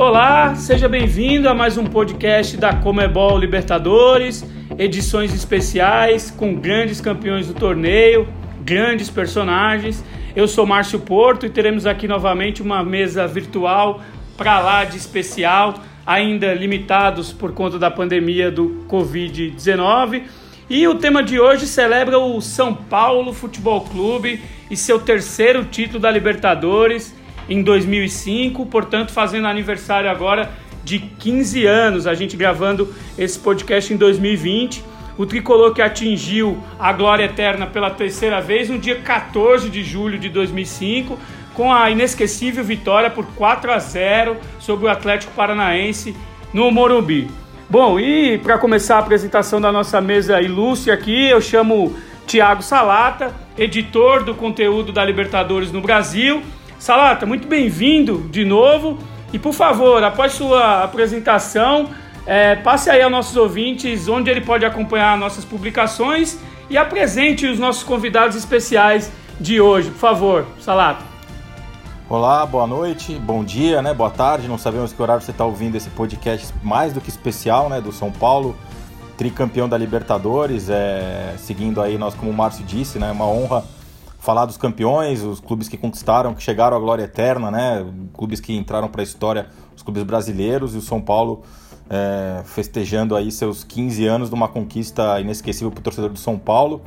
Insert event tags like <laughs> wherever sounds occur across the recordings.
Olá, seja bem-vindo a mais um podcast da Comebol Libertadores, edições especiais com grandes campeões do torneio, grandes personagens. Eu sou Márcio Porto e teremos aqui novamente uma mesa virtual para lá de especial, ainda limitados por conta da pandemia do Covid-19. E o tema de hoje celebra o São Paulo Futebol Clube e seu terceiro título da Libertadores em 2005, portanto, fazendo aniversário agora de 15 anos, a gente gravando esse podcast em 2020. O tricolor que atingiu a glória eterna pela terceira vez no dia 14 de julho de 2005, com a inesquecível vitória por 4 a 0 sobre o Atlético Paranaense no Morumbi. Bom, e para começar a apresentação da nossa mesa ilustre aqui, eu chamo Tiago Salata, editor do conteúdo da Libertadores no Brasil Salata, muito bem-vindo de novo. E por favor, após sua apresentação, é, passe aí aos nossos ouvintes onde ele pode acompanhar nossas publicações e apresente os nossos convidados especiais de hoje. Por favor, Salata. Olá, boa noite, bom dia, né? Boa tarde. Não sabemos que horário você está ouvindo esse podcast mais do que especial, né? Do São Paulo, tricampeão da Libertadores. É, seguindo aí nós, como o Márcio disse, né? Uma honra falar dos campeões, os clubes que conquistaram, que chegaram à glória eterna, né? Clubes que entraram para a história, os clubes brasileiros e o São Paulo é, festejando aí seus 15 anos de uma conquista inesquecível para o torcedor do São Paulo.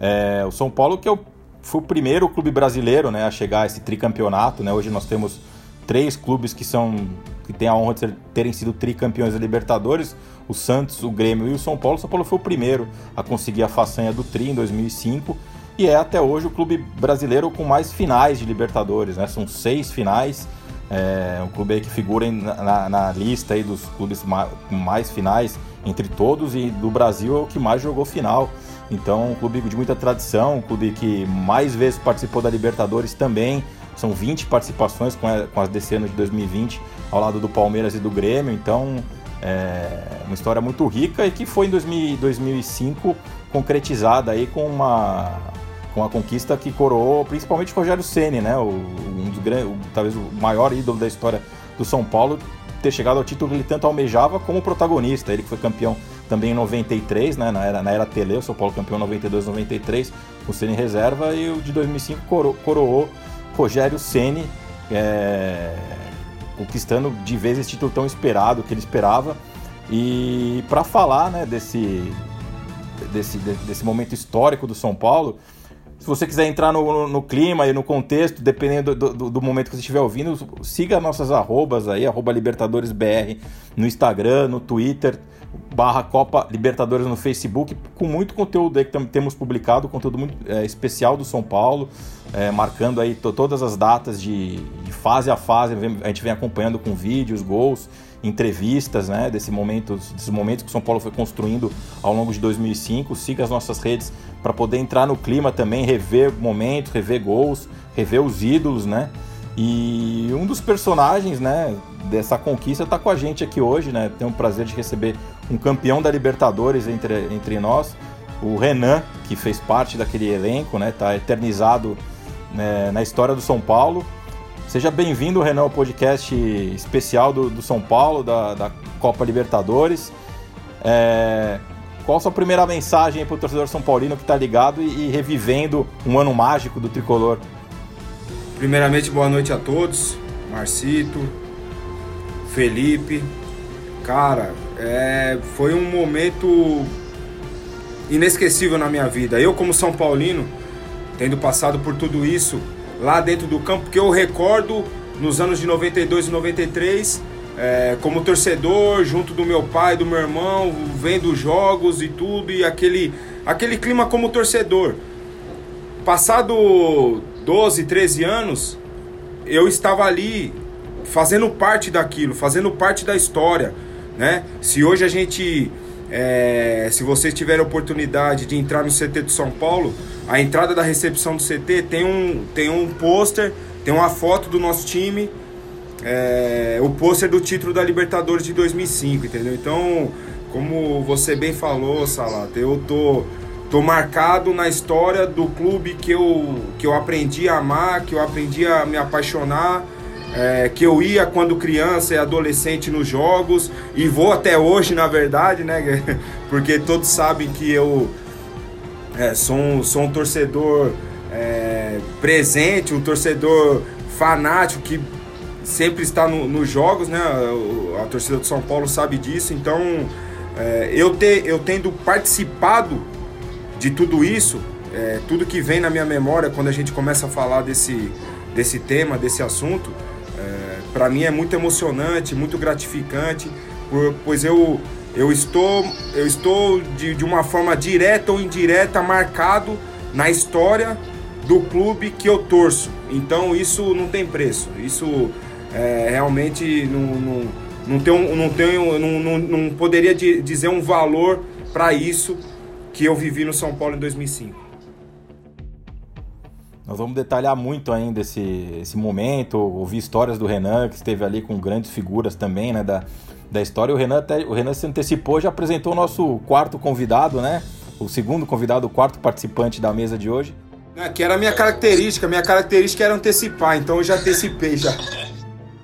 É, o São Paulo que é o, foi o primeiro clube brasileiro, né, a chegar a esse tricampeonato, né? Hoje nós temos três clubes que são que têm a honra de ser, terem sido tricampeões da Libertadores, o Santos, o Grêmio e o São Paulo. O São Paulo foi o primeiro a conseguir a façanha do tri em 2005 e é até hoje o clube brasileiro com mais finais de Libertadores, né? São seis finais. É um clube que figura na, na, lista aí dos clubes com mais finais entre todos e do Brasil é o que mais jogou final. Então, um clube de muita tradição, um clube que mais vezes participou da Libertadores também. São 20 participações com, a, com as desse ano de 2020 ao lado do Palmeiras e do Grêmio. Então, é uma história muito rica e que foi em 2000, 2005 concretizada aí com uma com a conquista que coroou principalmente Rogério Ceni, né? O, um dos grandes, talvez o maior ídolo da história do São Paulo, ter chegado ao título que ele tanto almejava como protagonista. Ele que foi campeão também em 93, né? Na era, na era Tele, o São Paulo campeão 92, 93, o Ceni reserva e o de 2005 coro, coroou Rogério Ceni, é, conquistando de vez esse título tão esperado que ele esperava. E para falar, né? Desse desse, desse momento histórico do São Paulo, se você quiser entrar no, no, clima e no contexto, dependendo do, do, do, momento que você estiver ouvindo, siga nossas arrobas aí, arroba LibertadoresBR no Instagram, no Twitter, barra Copa Libertadores no Facebook, com muito conteúdo aí que temos publicado, conteúdo muito é, especial do São Paulo, é, marcando aí todas as datas de, de, fase a fase, a gente vem acompanhando com vídeos, gols, entrevistas, né, desse momento, desses momentos que São Paulo foi construindo ao longo de 2005. Siga as nossas redes para poder entrar no clima também, rever momentos, rever gols, rever os ídolos, né? E um dos personagens, né, dessa conquista está com a gente aqui hoje, né? Tenho o prazer de receber um campeão da Libertadores entre, entre nós, o Renan, que fez parte daquele elenco, né? Tá eternizado né, na história do São Paulo. Seja bem-vindo, Renan, ao podcast especial do, do São Paulo, da, da Copa Libertadores. É, qual a sua primeira mensagem para o torcedor São Paulino que está ligado e, e, revivendo um ano mágico do tricolor? Primeiramente, boa noite a todos. Marcito, Felipe. Cara, é, foi um momento inesquecível na minha vida. Eu, como São Paulino, tendo passado por tudo isso, lá dentro do campo, que eu recordo nos anos de 92 e 93, é, como torcedor, junto do meu pai, do meu irmão, vendo jogos e tudo, e aquele, aquele clima como torcedor. Passado 12, 13 anos, eu estava ali fazendo parte daquilo, fazendo parte da história, né? Se hoje a gente, é, se vocês tiverem a oportunidade de entrar no CT de São Paulo, a entrada da recepção do CT tem um, tem um pôster, tem uma foto do nosso time, é, o pôster do título da Libertadores de 2005, entendeu? Então, como você bem falou, Salata, eu tô, tô marcado na história do clube que eu, que eu aprendi a amar, que eu aprendi a me apaixonar é, que eu ia quando criança e adolescente nos jogos e vou até hoje, na verdade, né? <laughs> Porque todos sabem que eu é, sou, um, sou um torcedor é, presente, um torcedor fanático que sempre está no, nos jogos, né? A, a, torcida do São Paulo sabe disso, então é, eu, ter, eu tendo participado de tudo isso, é, tudo que vem na minha memória quando a gente começa a falar desse, desse tema, desse assunto, é, para mim é muito emocionante, muito gratificante, pois eu, eu estou, eu estou de, de uma forma direta ou indireta marcado na história do clube que eu torço. Então isso não tem preço. Isso é, realmente não, não, não, tenho, não, tenho, não, não, não poderia dizer um valor para isso que eu vivi no São Paulo em 2005. Nós vamos detalhar muito ainda esse, esse momento, ouvir histórias do Renan, que esteve ali com grandes figuras também, né, da, da história. O Renan, até, o Renan se antecipou, já apresentou o nosso quarto convidado, né? O segundo convidado, o quarto participante da mesa de hoje. É, que era a minha característica, minha característica era antecipar, então eu já antecipei já.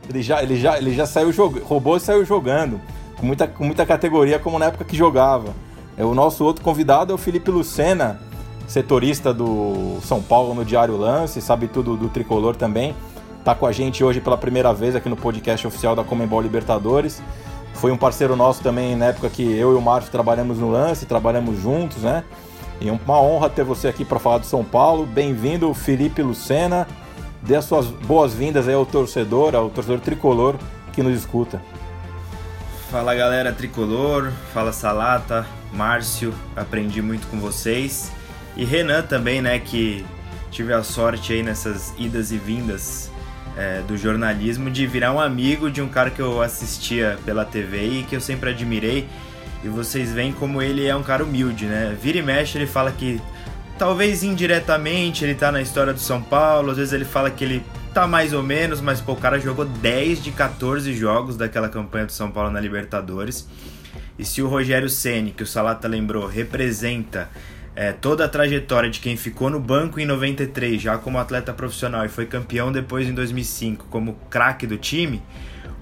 Ele já, ele já, ele já saiu jogando, roubou e saiu jogando, com muita, com muita categoria, como na época que jogava. É, o nosso outro convidado é o Felipe Lucena, setorista do São Paulo no Diário Lance, sabe tudo do tricolor também. Tá com a gente hoje pela primeira vez aqui no podcast oficial da Comembol Libertadores. Foi um parceiro nosso também na época que eu e o Márcio trabalhamos no Lance, trabalhamos juntos, né? E uma honra ter você aqui para falar do São Paulo. Bem-vindo, Felipe Lucena. Dê as suas boas-vindas aí ao torcedor, ao torcedor tricolor que nos escuta. Fala galera tricolor, fala Salata, Márcio, aprendi muito com vocês. E Renan também, né, que tive a sorte aí nessas idas e vindas é, do jornalismo de virar um amigo de um cara que eu assistia pela TV e que eu sempre admirei. E vocês veem como ele é um cara humilde, né? Vira e mexe, ele fala que talvez indiretamente ele tá na história do São Paulo, às vezes ele fala que ele tá mais ou menos, mas pô, o cara jogou 10 de 14 jogos daquela campanha do São Paulo na Libertadores. E se o Rogério Ceni, que o Salata lembrou, representa é, toda a trajetória de quem ficou no banco em 93 já como atleta profissional e foi campeão depois em 2005 como craque do time,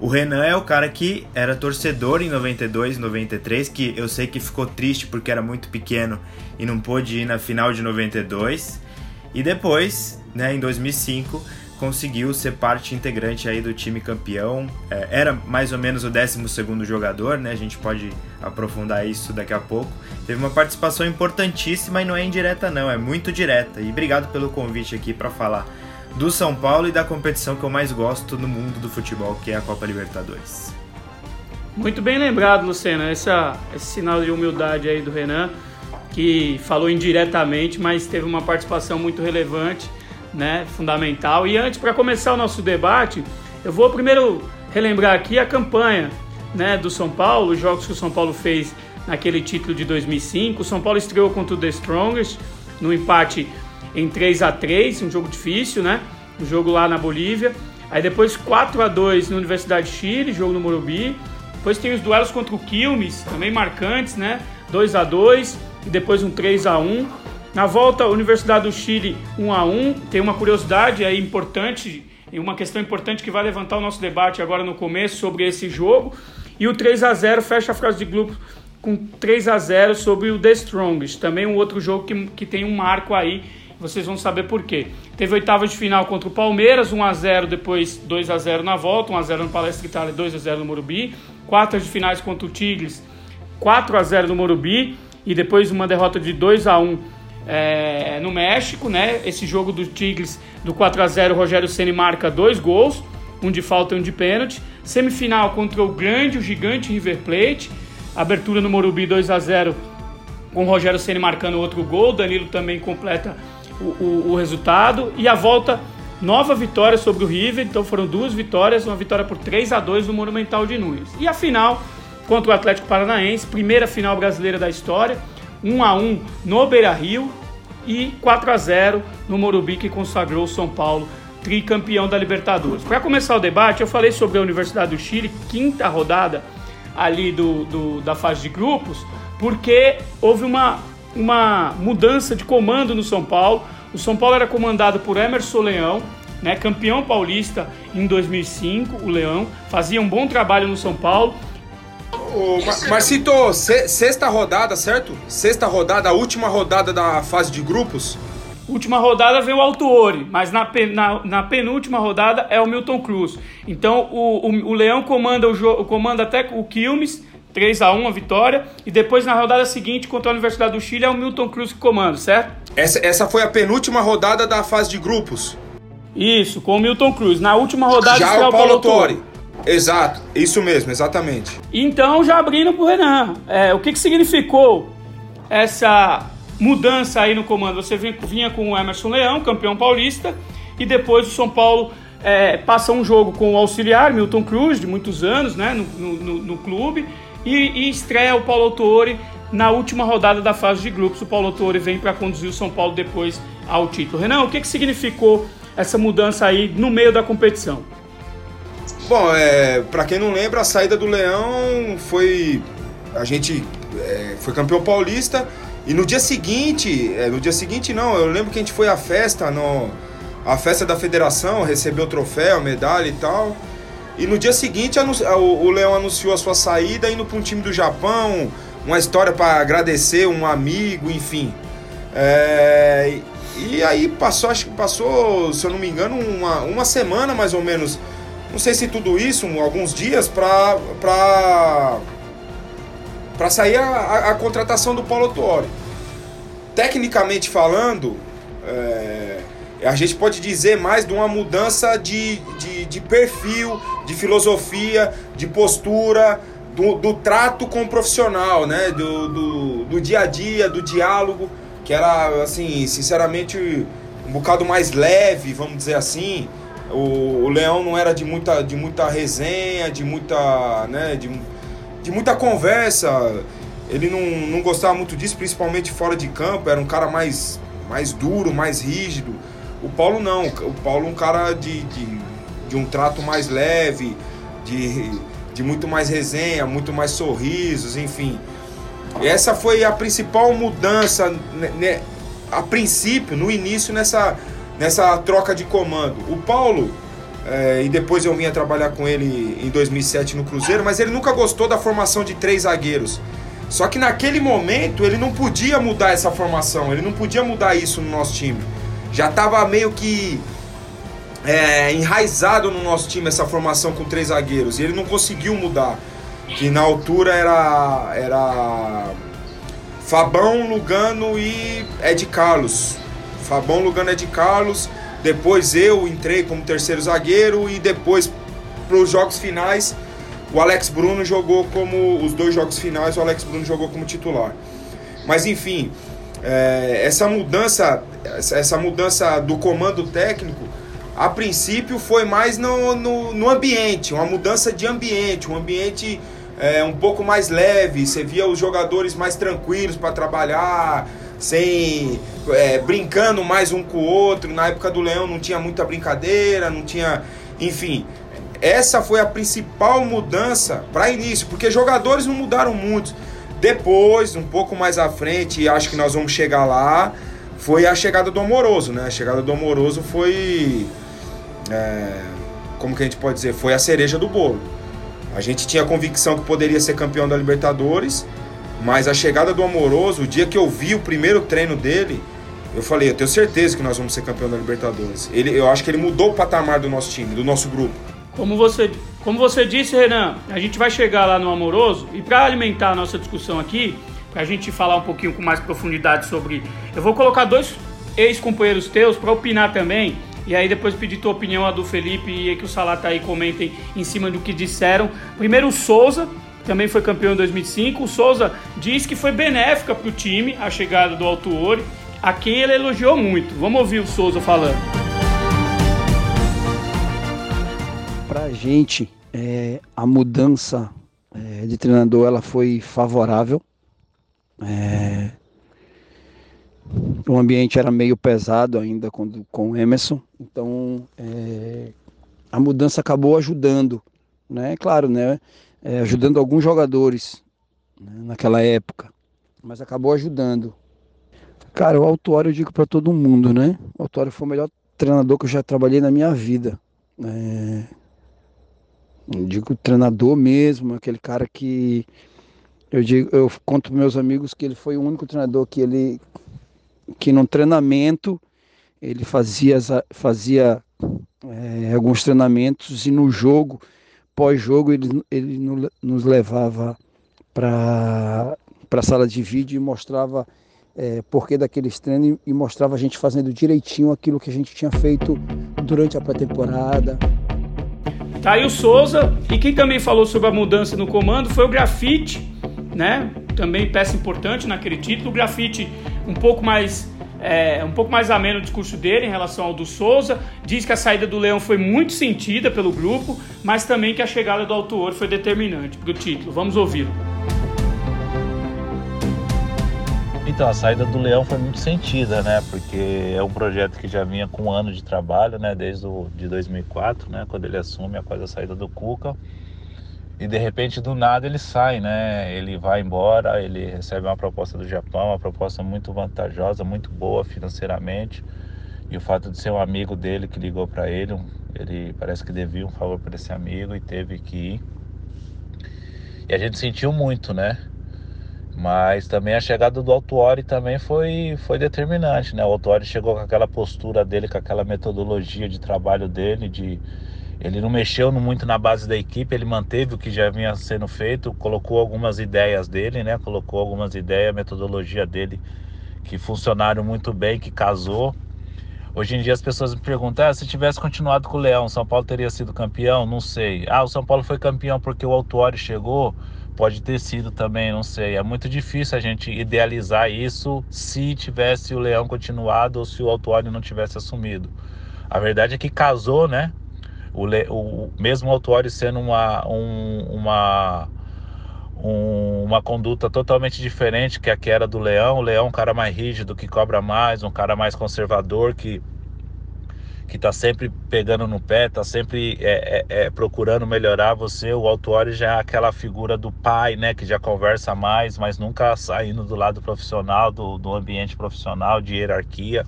o Renan é o cara que era torcedor em 92, 93, que eu sei que ficou triste porque era muito pequeno e não pôde ir na final de 92. E depois, né, em 2005, conseguiu ser parte integrante aí do time campeão. É, era mais ou menos o 12 jogador, né? A gente pode aprofundar isso daqui a pouco. Teve uma participação importantíssima e não é indireta não, é muito direta. E obrigado pelo convite aqui para falar do São Paulo e da competição que eu mais gosto no mundo do futebol, que é a Copa Libertadores. Muito bem lembrado, Luciano. Essa, esse sinal de humildade aí do Renan, que falou indiretamente, mas teve uma participação muito relevante né, fundamental. E antes, para começar o nosso debate, eu vou primeiro relembrar aqui a campanha né, do São Paulo, os jogos que o São Paulo fez naquele título de 2005. O São Paulo estreou contra o The Strongest no empate em 3 a 3 um jogo difícil, né? Um jogo lá na Bolívia. Aí depois 4 a 2 na Universidade de Chile, jogo no Morumbi. Depois tem os duelos contra o Quilmes, também marcantes, né? 2 a 2 e depois um 3 a 1 na volta, Universidade do Chile 1 a 1 Tem uma curiosidade aí importante, e uma questão importante que vai levantar o nosso debate agora no começo sobre esse jogo. E o 3 a 0 fecha a frase de grupo com 3 a 0 sobre o The Strongest. Também um outro jogo que, que tem um marco aí, vocês vão saber por quê. Teve oitava de final contra o Palmeiras, 1 a 0 depois 2 a 0 na volta, 1 a 0 no Palestra Itália, 2 a 0 no Morumbi. Quartas de finais contra o Tigres, 4 a 0 no Morumbi e depois uma derrota de 2 a 1 é, no México, né? Esse jogo do Tigres do 4 a 0 o Rogério Ceni marca dois gols, um de falta e um de pênalti. Semifinal contra o grande, o gigante River Plate. Abertura no Morumbi 2 a 0 com o Rogério Ceni marcando outro gol. Danilo também completa o, o, o resultado. E a volta, nova vitória sobre o River. Então foram duas vitórias, uma vitória por 3 a 2 no Monumental de Nunes. E a final contra o Atlético Paranaense, primeira final brasileira da história 1 a 1 no Beira-Rio e 4 a 0 no Morumbi que consagrou o São Paulo tricampeão da Libertadores. Para começar o debate, eu falei sobre a Universidade do Chile, quinta rodada ali do, do, da fase de grupos, porque houve uma, uma mudança de comando no São Paulo. O São Paulo era comandado por Emerson Leão, né? Campeão paulista em 2005, o Leão fazia um bom trabalho no São Paulo. Ô, Marcito, sexta rodada, certo? Sexta rodada, a última rodada da fase de grupos. Última rodada veio o Altuori, mas na, na, na, penúltima rodada é o Milton Cruz. Então o, o, o Leão comanda o jogo, comanda até o Quilmes, 3 a 1 a vitória, e depois na rodada seguinte contra a Universidade do Chile é o Milton Cruz que comanda, certo? Essa, essa foi a penúltima rodada da fase de grupos. Isso, com o Milton Cruz. Na última rodada já é o Paulo Autori. Exato, isso mesmo, exatamente. Então, já abrindo pro Renan, é, o que, que significou essa mudança aí no comando? Você vinha com o Emerson Leão, campeão paulista, e depois o São Paulo é, passa um jogo com o auxiliar, Milton Cruz, de muitos anos né, no, no, no clube, e, e, estreia o Paulo Autori na última rodada da fase de grupos. O Paulo Autori vem para conduzir o São Paulo depois ao título. Renan, o que, que significou essa mudança aí no meio da competição? Bom, é, para quem não lembra, a saída do Leão foi. A gente é, foi campeão paulista e no dia seguinte, é, no dia seguinte não, eu lembro que a gente foi à festa, no, a festa da federação, recebeu o troféu, medalha e tal. E no dia seguinte o, o Leão anunciou a sua saída indo para um time do Japão, uma história para agradecer um amigo, enfim. É, e aí passou, acho que passou, se eu não me engano, uma, uma semana mais ou menos. Não sei se tudo isso, alguns dias, para pra, pra sair a, a, a, contratação do Paulo Tuori. Tecnicamente falando, é, a gente pode dizer mais de uma mudança de, de, de perfil, de filosofia, de postura, do, do, trato com o profissional, né? Do, do, do, dia a dia, do diálogo que era, assim, sinceramente, um bocado mais leve, vamos dizer assim. O, o Leão não era de muita, de muita resenha, de muita, né, de, de muita conversa. Ele não, não gostava muito disso, principalmente fora de campo. Era um cara mais, mais duro, mais rígido. O Paulo não. O Paulo é um cara de, de, de um trato mais leve, de, de muito mais resenha, muito mais sorrisos, enfim. Essa foi a principal mudança, né, né, a princípio, no início, nessa, nessa troca de comando. O Paulo, é, e depois eu vim trabalhar com ele em 2007 no Cruzeiro, mas ele nunca gostou da formação de três zagueiros. Só que naquele momento ele não podia mudar essa formação, ele não podia mudar isso no nosso time. Já estava meio que é, enraizado no nosso time essa formação com três zagueiros e ele não conseguiu mudar que na altura era era Fabão, Lugano e Ed Carlos. Fabão, Lugano, Ed Carlos. Depois eu entrei como terceiro zagueiro e depois para os jogos finais o Alex Bruno jogou como os dois jogos finais o Alex Bruno jogou como titular. Mas enfim, é, essa mudança essa mudança do comando técnico a princípio foi mais no, no, no ambiente, uma mudança de ambiente, um ambiente é, um pouco mais leve, você via os jogadores mais tranquilos para trabalhar, sem é, brincando mais um com o outro. Na época do Leão não tinha muita brincadeira, não tinha, enfim. Essa foi a principal mudança para início, porque jogadores não mudaram muito. Depois, um pouco mais à frente, acho que nós vamos chegar lá, foi a chegada do Amoroso, né? A chegada do Amoroso foi. É, como que a gente pode dizer? Foi a cereja do bolo. A gente tinha a convicção que poderia ser campeão da Libertadores, mas a chegada do Amoroso, o dia que eu vi o primeiro treino dele, eu falei, eu tenho certeza que nós vamos ser campeão da Libertadores. Ele, eu acho que ele mudou o patamar do nosso time, do nosso grupo. Como você, como você disse, Renan, a gente vai chegar lá no Amoroso e para alimentar a nossa discussão aqui, para a gente falar um pouquinho com mais profundidade sobre, eu vou colocar dois ex-companheiros teus para opinar também e aí depois pedir tua opinião, a do Felipe e que o Salata aí comentem em cima do que disseram. Primeiro o Souza, também foi campeão em 2005. O Souza diz que foi benéfica para o time a chegada do Altuori, a quem ele elogiou muito. Vamos ouvir o Souza falando. Para a gente, é, a mudança é, de treinador ela foi favorável. É, o ambiente era meio pesado ainda com, com o Emerson, então é, a mudança acabou ajudando, né? Claro, né? É, ajudando alguns jogadores né? naquela época, mas acabou ajudando. Cara, o Autuário eu digo para todo mundo, né? O Autuário foi o melhor treinador que eu já trabalhei na minha vida. É, digo treinador mesmo, aquele cara que eu digo, eu conto para meus amigos que ele foi o único treinador que ele que no treinamento ele fazia fazia é, alguns treinamentos e no jogo pós-jogo ele, ele nos levava para a sala de vídeo e mostrava é, porquê daqueles treinos e mostrava a gente fazendo direitinho aquilo que a gente tinha feito durante a pré-temporada. Tá aí o Souza, e quem também falou sobre a mudança no comando foi o Grafite, né? Também peça importante naquele título. O Grafite um pouco mais é, um pouco mais ameno o discurso dele em relação ao do Souza. Diz que a saída do Leão foi muito sentida pelo grupo, mas também que a chegada do Autor foi determinante para o título. Vamos ouvi-lo. Então, a saída do Leão foi muito sentida, né? Porque é um projeto que já vinha com um ano de trabalho, né? Desde o, de 2004, né? Quando ele assume após a saída do Cuca. E de repente, do nada, ele sai, né? Ele vai embora, ele recebe uma proposta do Japão, uma proposta muito vantajosa, muito boa financeiramente. E o fato de ser um amigo dele que ligou para ele, ele parece que devia um favor para esse amigo e teve que ir. E a gente sentiu muito, né? Mas também a chegada do Altuori também foi, foi determinante, né? O Altuori chegou com aquela postura dele, com aquela metodologia de trabalho dele, de ele não mexeu muito na base da equipe, ele manteve o que já vinha sendo feito, colocou algumas ideias dele, né? Colocou algumas ideias, metodologia dele que funcionaram muito bem, que casou. Hoje em dia as pessoas me perguntam: ah, se tivesse continuado com o Leão, São Paulo teria sido campeão? Não sei. Ah, o São Paulo foi campeão porque o Altuori chegou. Pode ter sido também, não sei. É muito difícil a gente idealizar isso se tivesse o Leão continuado ou se o Autuori não tivesse assumido. A verdade é que casou, né? O, o mesmo Autuori sendo uma, um, uma, um, uma conduta totalmente diferente que a que era do Leão. O Leão é um cara mais rígido, que cobra mais, um cara mais conservador, que que está sempre pegando no pé, está sempre é, é, é, procurando melhorar você. O Autuori já é aquela figura do pai, né, que já conversa mais, mas nunca saindo do lado profissional, do, do ambiente profissional, de hierarquia.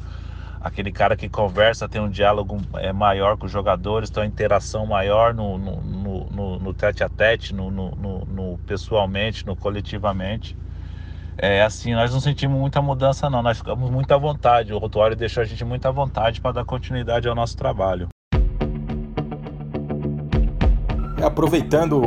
Aquele cara que conversa, tem um diálogo é, maior com os jogadores, tem uma interação maior no, no, no, no, tete a tete, no, no, no pessoalmente, no coletivamente. É assim, nós não sentimos muita mudança não, nós ficamos muito à vontade. O rotuário deixou a gente muito à vontade para dar continuidade ao nosso trabalho. Aproveitando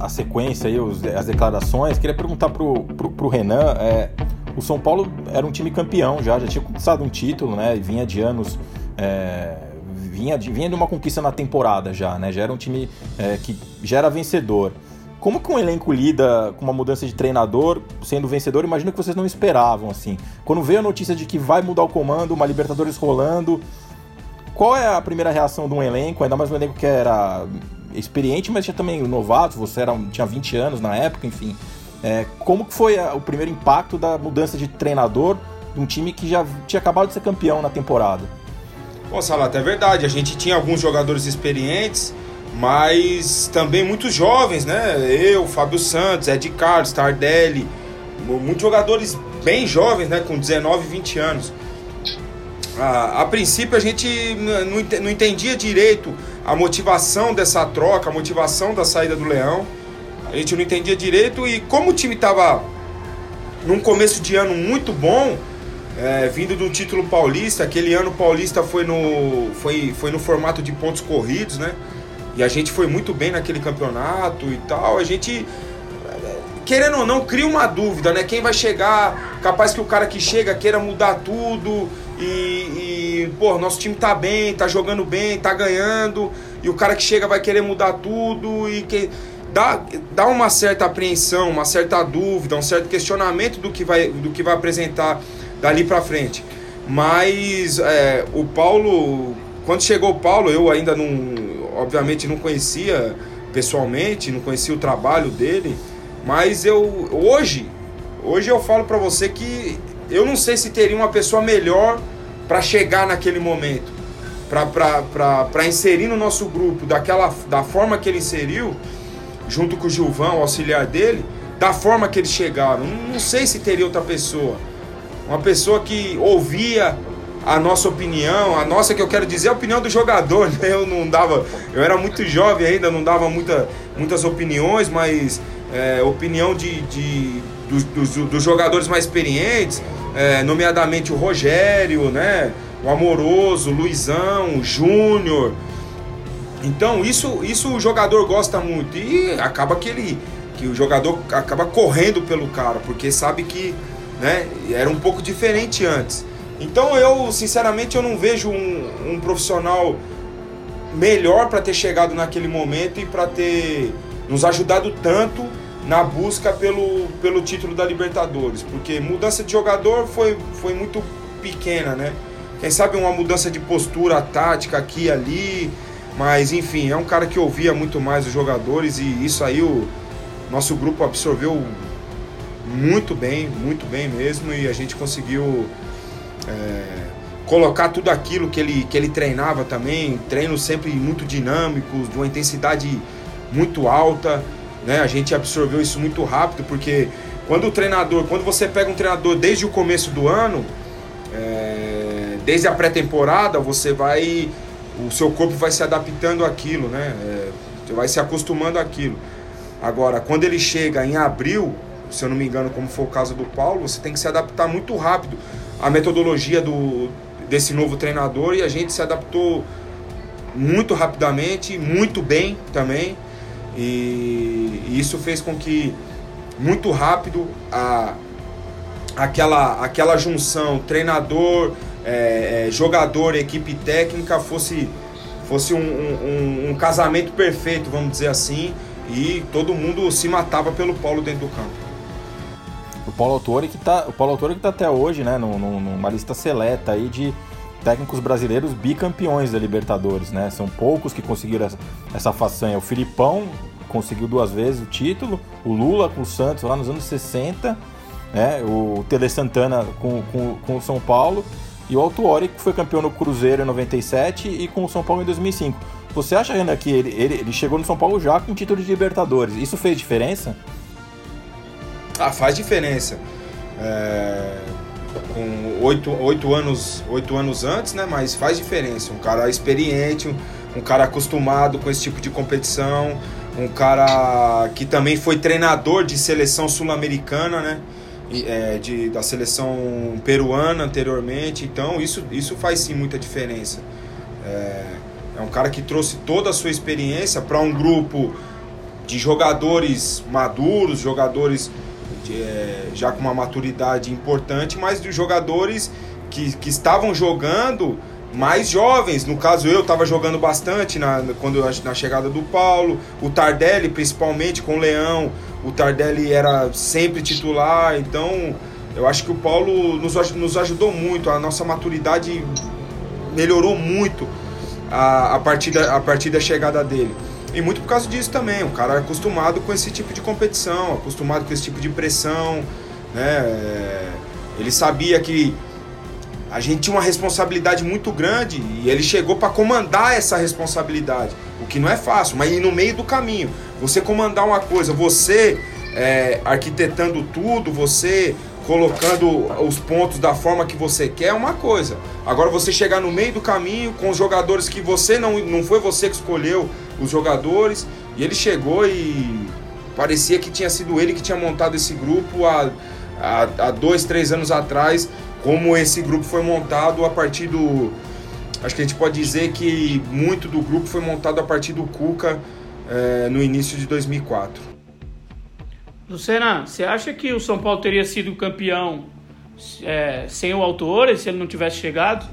a, a, sequência os, as declarações, queria perguntar pro, pro Renan, é, o São Paulo era um time campeão já, já tinha conquistado um título, né? Vinha de anos. É, vinha, de, vinha de uma conquista na temporada já, né? Já era um time é, que já era vencedor. Como que um elenco lida com uma mudança de treinador sendo vencedor? Imagino que vocês não esperavam, assim. Quando veio a notícia de que vai mudar o comando, uma Libertadores rolando, qual é a primeira reação de um elenco? Ainda mais um elenco que era experiente, mas tinha também novatos, você era, tinha 20 anos na época, enfim. É, como que foi a, o primeiro impacto da mudança de treinador de um time que já tinha acabado de ser campeão na temporada? Pô, Salata, é verdade. A gente tinha alguns jogadores experientes, mas também muitos jovens, né? Eu, Fábio Santos, Ed Carlos, Tardelli, muitos jogadores bem jovens, né? Com 19, 20 anos. A, a princípio a gente não entendia direito a motivação dessa troca, a motivação da saída do Leão. A gente não entendia direito e como o time estava num começo de ano muito bom, é, vindo do título paulista, aquele ano paulista foi no, foi, foi no formato de pontos corridos, né? E a gente foi muito bem naquele campeonato e tal. A gente, querendo ou não, cria uma dúvida, né? Quem vai chegar? Capaz que o cara que chega queira mudar tudo e, e pô, nosso time tá bem, tá jogando bem, tá ganhando. E o cara que chega vai querer mudar tudo e que dá, dá uma certa apreensão, uma certa dúvida, um certo questionamento do que vai, do que vai apresentar dali para frente. Mas é, o Paulo, quando chegou o Paulo, eu ainda não obviamente não conhecia pessoalmente, não conhecia o trabalho dele, mas eu hoje, hoje eu falo para você que eu não sei se teria uma pessoa melhor para chegar naquele momento, para inserir no nosso grupo daquela da forma que ele inseriu, junto com o Gilvão, o auxiliar dele, da forma que eles chegaram. Não, sei se teria outra pessoa. Uma pessoa que ouvia a nossa opinião, a nossa que eu quero dizer, a opinião do jogador. <laughs> Né? Eu não dava, eu era muito jovem ainda, não dava muita, muitas opiniões, mas é, opinião de, de dos, dos, dos, jogadores mais experientes, é, nomeadamente o Rogério, né? O Amoroso, o Luizão, o Júnior. Então isso, isso o jogador gosta muito e acaba que ele que o jogador acaba correndo pelo cara, porque sabe que né, era um pouco diferente antes. Então eu, sinceramente, eu não vejo um, um profissional melhor para ter chegado naquele momento e para ter nos ajudado tanto na busca pelo, pelo título da Libertadores, porque mudança de jogador foi, foi muito pequena, né? Quem sabe uma mudança de postura tática aqui e ali, mas enfim, é um cara que ouvia muito mais os jogadores e isso aí o nosso grupo absorveu muito bem, muito bem mesmo e a gente conseguiu é, colocar tudo aquilo que ele, que ele treinava também, treinos sempre muito dinâmicos, de uma intensidade muito alta, né? A gente absorveu isso muito rápido, porque quando o treinador, quando você pega um treinador desde o começo do ano, é, desde a pré-temporada, você vai, o seu corpo vai se adaptando àquilo, né? É, vai se acostumando àquilo. Agora, quando ele chega em abril, se eu não me engano, como foi o caso do Paulo, você tem que se adaptar muito rápido à metodologia do, desse novo treinador e a gente se adaptou muito rapidamente, muito bem também. E, e isso fez com que muito rápido a, aquela, aquela junção treinador, é, é jogador, equipe técnica fosse, fosse um, um, um, casamento perfeito, vamos dizer assim, e todo mundo se matava pelo Paulo dentro do campo. O Paulo Autori que tá, o Paulo Autori que tá até hoje, né, numa lista seleta aí de técnicos brasileiros bicampeões da Libertadores, né? São poucos que conseguiram essa, essa façanha. O Filipão conseguiu duas vezes o título, o Lula com o Santos lá nos anos 60, né? O Tele Santana com, com, com o São Paulo e o Autuori que foi campeão no Cruzeiro em 97 e com o São Paulo em 2005. Você acha, Renan, que ele, ele, ele chegou no São Paulo já com título de Libertadores? Isso fez diferença? Ah, faz diferença. É com oito, oito, anos, oito anos antes, né? Mas faz diferença. Um cara experiente, um, um cara acostumado com esse tipo de competição, um cara que também foi treinador de seleção sul-americana, né? É, de, da seleção peruana anteriormente. Então isso, isso faz sim muita diferença. É, é um cara que trouxe toda a sua experiência para um grupo de jogadores maduros, jogadores é, já com uma maturidade importante, mas de jogadores que, que estavam jogando mais jovens. No caso, eu estava jogando bastante na, quando, na chegada do Paulo, o Tardelli principalmente com o Leão. O Tardelli era sempre titular, então eu acho que o Paulo nos, nos ajudou muito, a nossa maturidade melhorou muito a, a, partir da, a partir da chegada dele. E muito por causa disso também, o cara é acostumado com esse tipo de competição, acostumado com esse tipo de pressão, né? É, ele sabia que a gente tinha uma responsabilidade muito grande e ele chegou para comandar essa responsabilidade, o que não é fácil, mas no meio do caminho. Você comandar uma coisa, você é, arquitetando tudo, você colocando os pontos da forma que você quer é uma coisa. Agora você chegar no meio do caminho com os jogadores que você não, não foi você que escolheu os jogadores, e ele chegou e parecia que tinha sido ele que tinha montado esse grupo há, há, há dois, três anos atrás, como esse grupo foi montado a partir do. Acho que a gente pode dizer que muito do grupo foi montado a partir do Cuca é, no início de 2004. Lucena, você acha que o São Paulo teria sido campeão é, sem o autor, se ele não tivesse chegado?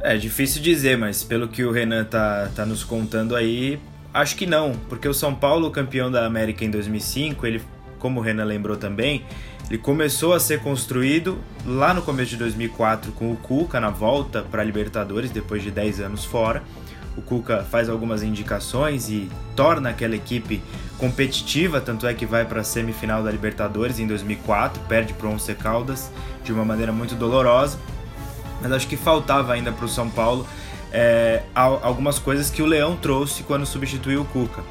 É difícil dizer, mas pelo que o Renan tá, tá nos contando aí, acho que não, porque o São Paulo, campeão da América em 2005, ele, como o Renan lembrou também, ele começou a ser construído lá no começo de 2004 com o Cuca na volta para a Libertadores, depois de 10 anos fora. O Cuca faz algumas indicações e torna aquela equipe competitiva, tanto é que vai para a semifinal da Libertadores em 2004, perde para o Once Caldas de uma maneira muito dolorosa. Mas acho que faltava ainda para o São Paulo é, algumas coisas que o Leão trouxe quando substituiu o Cuca.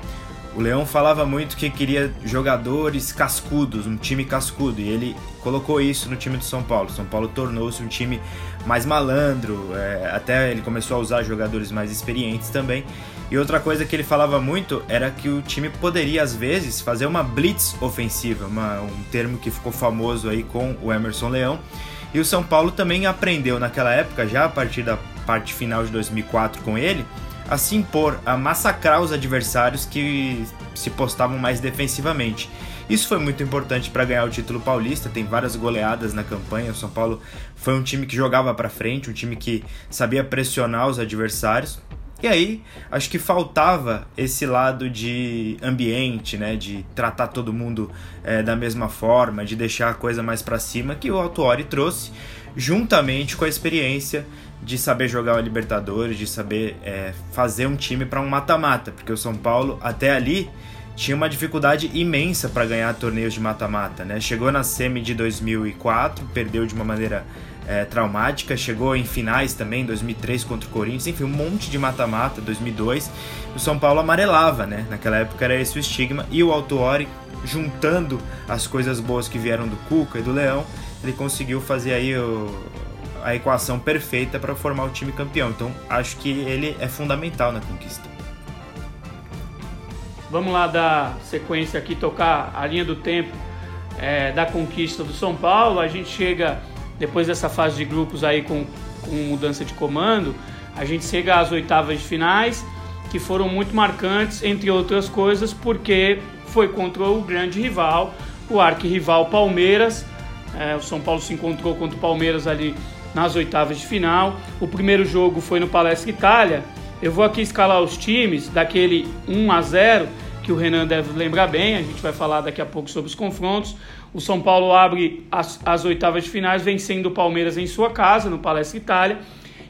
o Leão falava muito que queria jogadores cascudos, um time cascudo, e ele colocou isso no time do São Paulo. São Paulo tornou-se um time mais malandro, é, até ele começou a usar jogadores mais experientes também. E outra coisa que ele falava muito era que o time poderia, às vezes, fazer uma blitz ofensiva, uma, um termo que ficou famoso aí com o Emerson Leão. E o São Paulo também aprendeu naquela época, já a partir da parte final de 2004 com ele, a se impor, a massacrar os adversários que se postavam mais defensivamente. Isso foi muito importante para ganhar o título paulista, tem várias goleadas na campanha. O São Paulo foi um time que jogava para frente, um time que sabia pressionar os adversários. E aí, acho que faltava esse lado de ambiente, né, de tratar todo mundo é, da mesma forma, de deixar a coisa mais para cima, que o Autuori trouxe, juntamente com a experiência de saber jogar o Libertadores, de saber é, fazer um time para um mata-mata, porque o São Paulo até ali tinha uma dificuldade imensa para ganhar torneios de mata-mata, né? Chegou na semi de 2004, perdeu de uma maneira é, traumática, chegou em finais também, 2003 contra o Corinthians, enfim, um monte de mata-mata, 2002. O São Paulo amarelava, né? Naquela época era esse o estigma. E o Autuori, juntando as coisas boas que vieram do Cuca e do Leão, ele conseguiu fazer aí o, a equação perfeita para formar o time campeão. Então, acho que ele é fundamental na conquista. Vamos lá dar sequência aqui, tocar a linha do tempo é, da conquista do São Paulo. A gente chega depois dessa fase de grupos aí com, com mudança de comando, a gente chega às oitavas de finais, que foram muito marcantes, entre outras coisas, porque foi contra o grande rival, o arquirrival Palmeiras. É, o São Paulo se encontrou contra o Palmeiras ali nas oitavas de final. O primeiro jogo foi no Palestra Itália. Eu vou aqui escalar os times daquele 1 a 0 que o Renan deve lembrar bem, a gente vai falar daqui a pouco sobre os confrontos. O São Paulo abre as, as oitavas de finais vencendo o Palmeiras em sua casa, no Palestra Itália.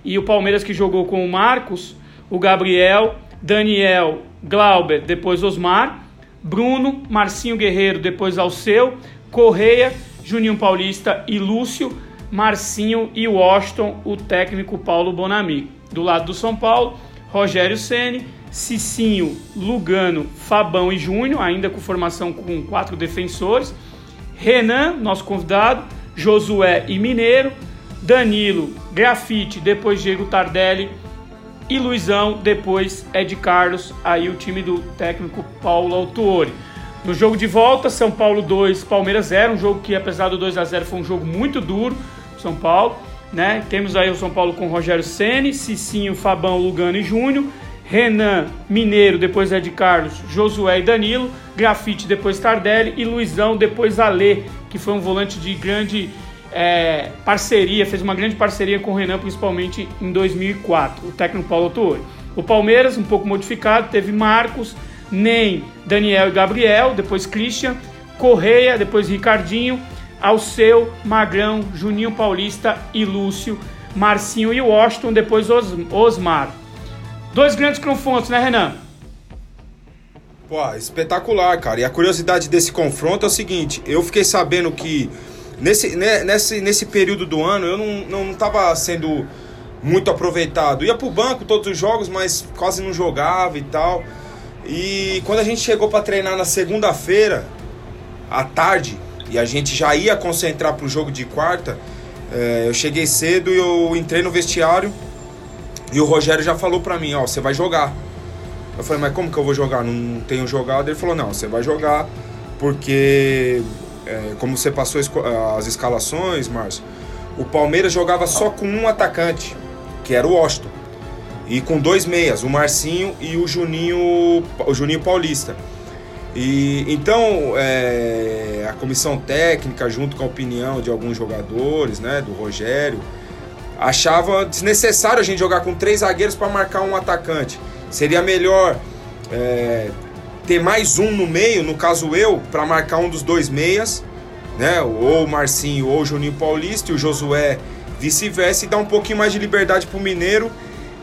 E o Palmeiras que jogou com o Marcos, o Gabriel, Daniel, Glauber, depois Osmar, Bruno, Marcinho Guerreiro, depois Alceu, Correia, Juninho Paulista e Lúcio, Marcinho e Washington, o técnico Paulo Bonami. Do lado do São Paulo, Rogério Ceni, Cicinho, Lugano, Fabão e Júnior, ainda com formação com quatro defensores. Renan, nosso convidado, Josué e Mineiro, Danilo, Grafite, depois Diego Tardelli e Luizão, depois Ed Carlos, aí o time do técnico Paulo Autuori. No jogo de volta, São Paulo 2, Palmeiras 0, um jogo que apesar do 2 a 0 foi um jogo muito duro, São Paulo, né? Temos aí o São Paulo com Rogério Ceni, Cicinho, Fabão, Lugano e Júnior. Renan, Mineiro, depois Ed Carlos, Josué e Danilo, Grafite, depois Tardelli e Luizão, depois Alê, que foi um volante de grande é, parceria, fez uma grande parceria com o Renan, principalmente em 2004, o técnico Paulo Autori. O Palmeiras, um pouco modificado, teve Marcos, Nem, Daniel e Gabriel, depois Christian, Correia, depois Ricardinho, Alceu, Magrão, Juninho Paulista e Lúcio, Marcinho e Washington, depois Os Osmar. Dois grandes confrontos, né, Renan? Pô, espetacular, cara. E a curiosidade desse confronto é o seguinte: eu fiquei sabendo que nesse, né, nesse, nesse período do ano eu não, não tava sendo muito aproveitado. Ia pro banco todos os jogos, mas quase não jogava e tal. E quando a gente chegou para treinar na segunda-feira, à tarde, e a gente já ia concentrar pro jogo de quarta, é, eu cheguei cedo e eu entrei no vestiário e o Rogério já falou pra mim, ó, você vai jogar. Eu falei, mas como que eu vou jogar? Não tenho jogado. Ele falou, não, você vai jogar porque é, como você passou as escalações, Márcio, o Palmeiras jogava só com um atacante, que era o Washington. E com dois meias, o Marcinho e o Juninho, o Juninho Paulista. E então é, a comissão técnica, junto com a opinião de alguns jogadores, né, do Rogério, achava desnecessário a gente jogar com três zagueiros para marcar um atacante. Seria melhor é, ter mais um no meio, no caso eu, para marcar um dos dois meias, né? Ou o Marcinho ou o Juninho Paulista e o Josué vice-versa e dar um pouquinho mais de liberdade pro Mineiro,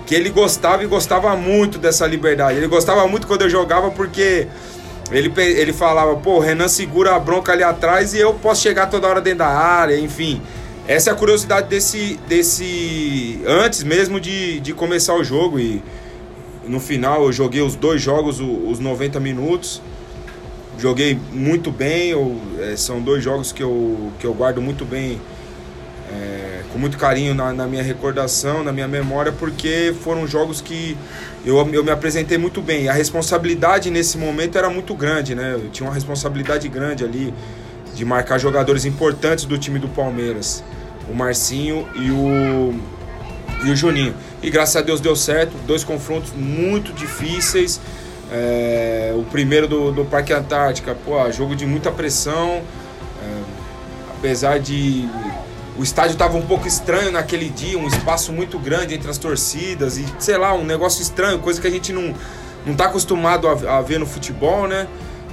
que ele gostava e gostava muito dessa liberdade. Ele gostava muito quando eu jogava porque ele, ele falava, pô, o Renan segura a bronca ali atrás e eu posso chegar toda hora dentro da área, enfim. Essa é a curiosidade desse. desse antes mesmo de, de começar o jogo. E, no final eu joguei os dois jogos, os 90 minutos. Joguei muito bem, eu, é, são dois jogos que eu, que eu guardo muito bem, é, com muito carinho na, na, minha recordação, na minha memória, porque foram jogos que eu, eu me apresentei muito bem. A responsabilidade nesse momento era muito grande, né? Eu tinha uma responsabilidade grande ali de marcar jogadores importantes do time do Palmeiras, o Marcinho e o, e o Juninho. E graças a Deus deu certo, dois confrontos muito difíceis. É, o primeiro do, do Parque Antártica, pô, jogo de muita pressão. É, apesar de. O estádio estava um pouco estranho naquele dia, um espaço muito grande entre as torcidas e, sei lá, um negócio estranho, coisa que a gente não, não tá acostumado a, a ver no futebol, né?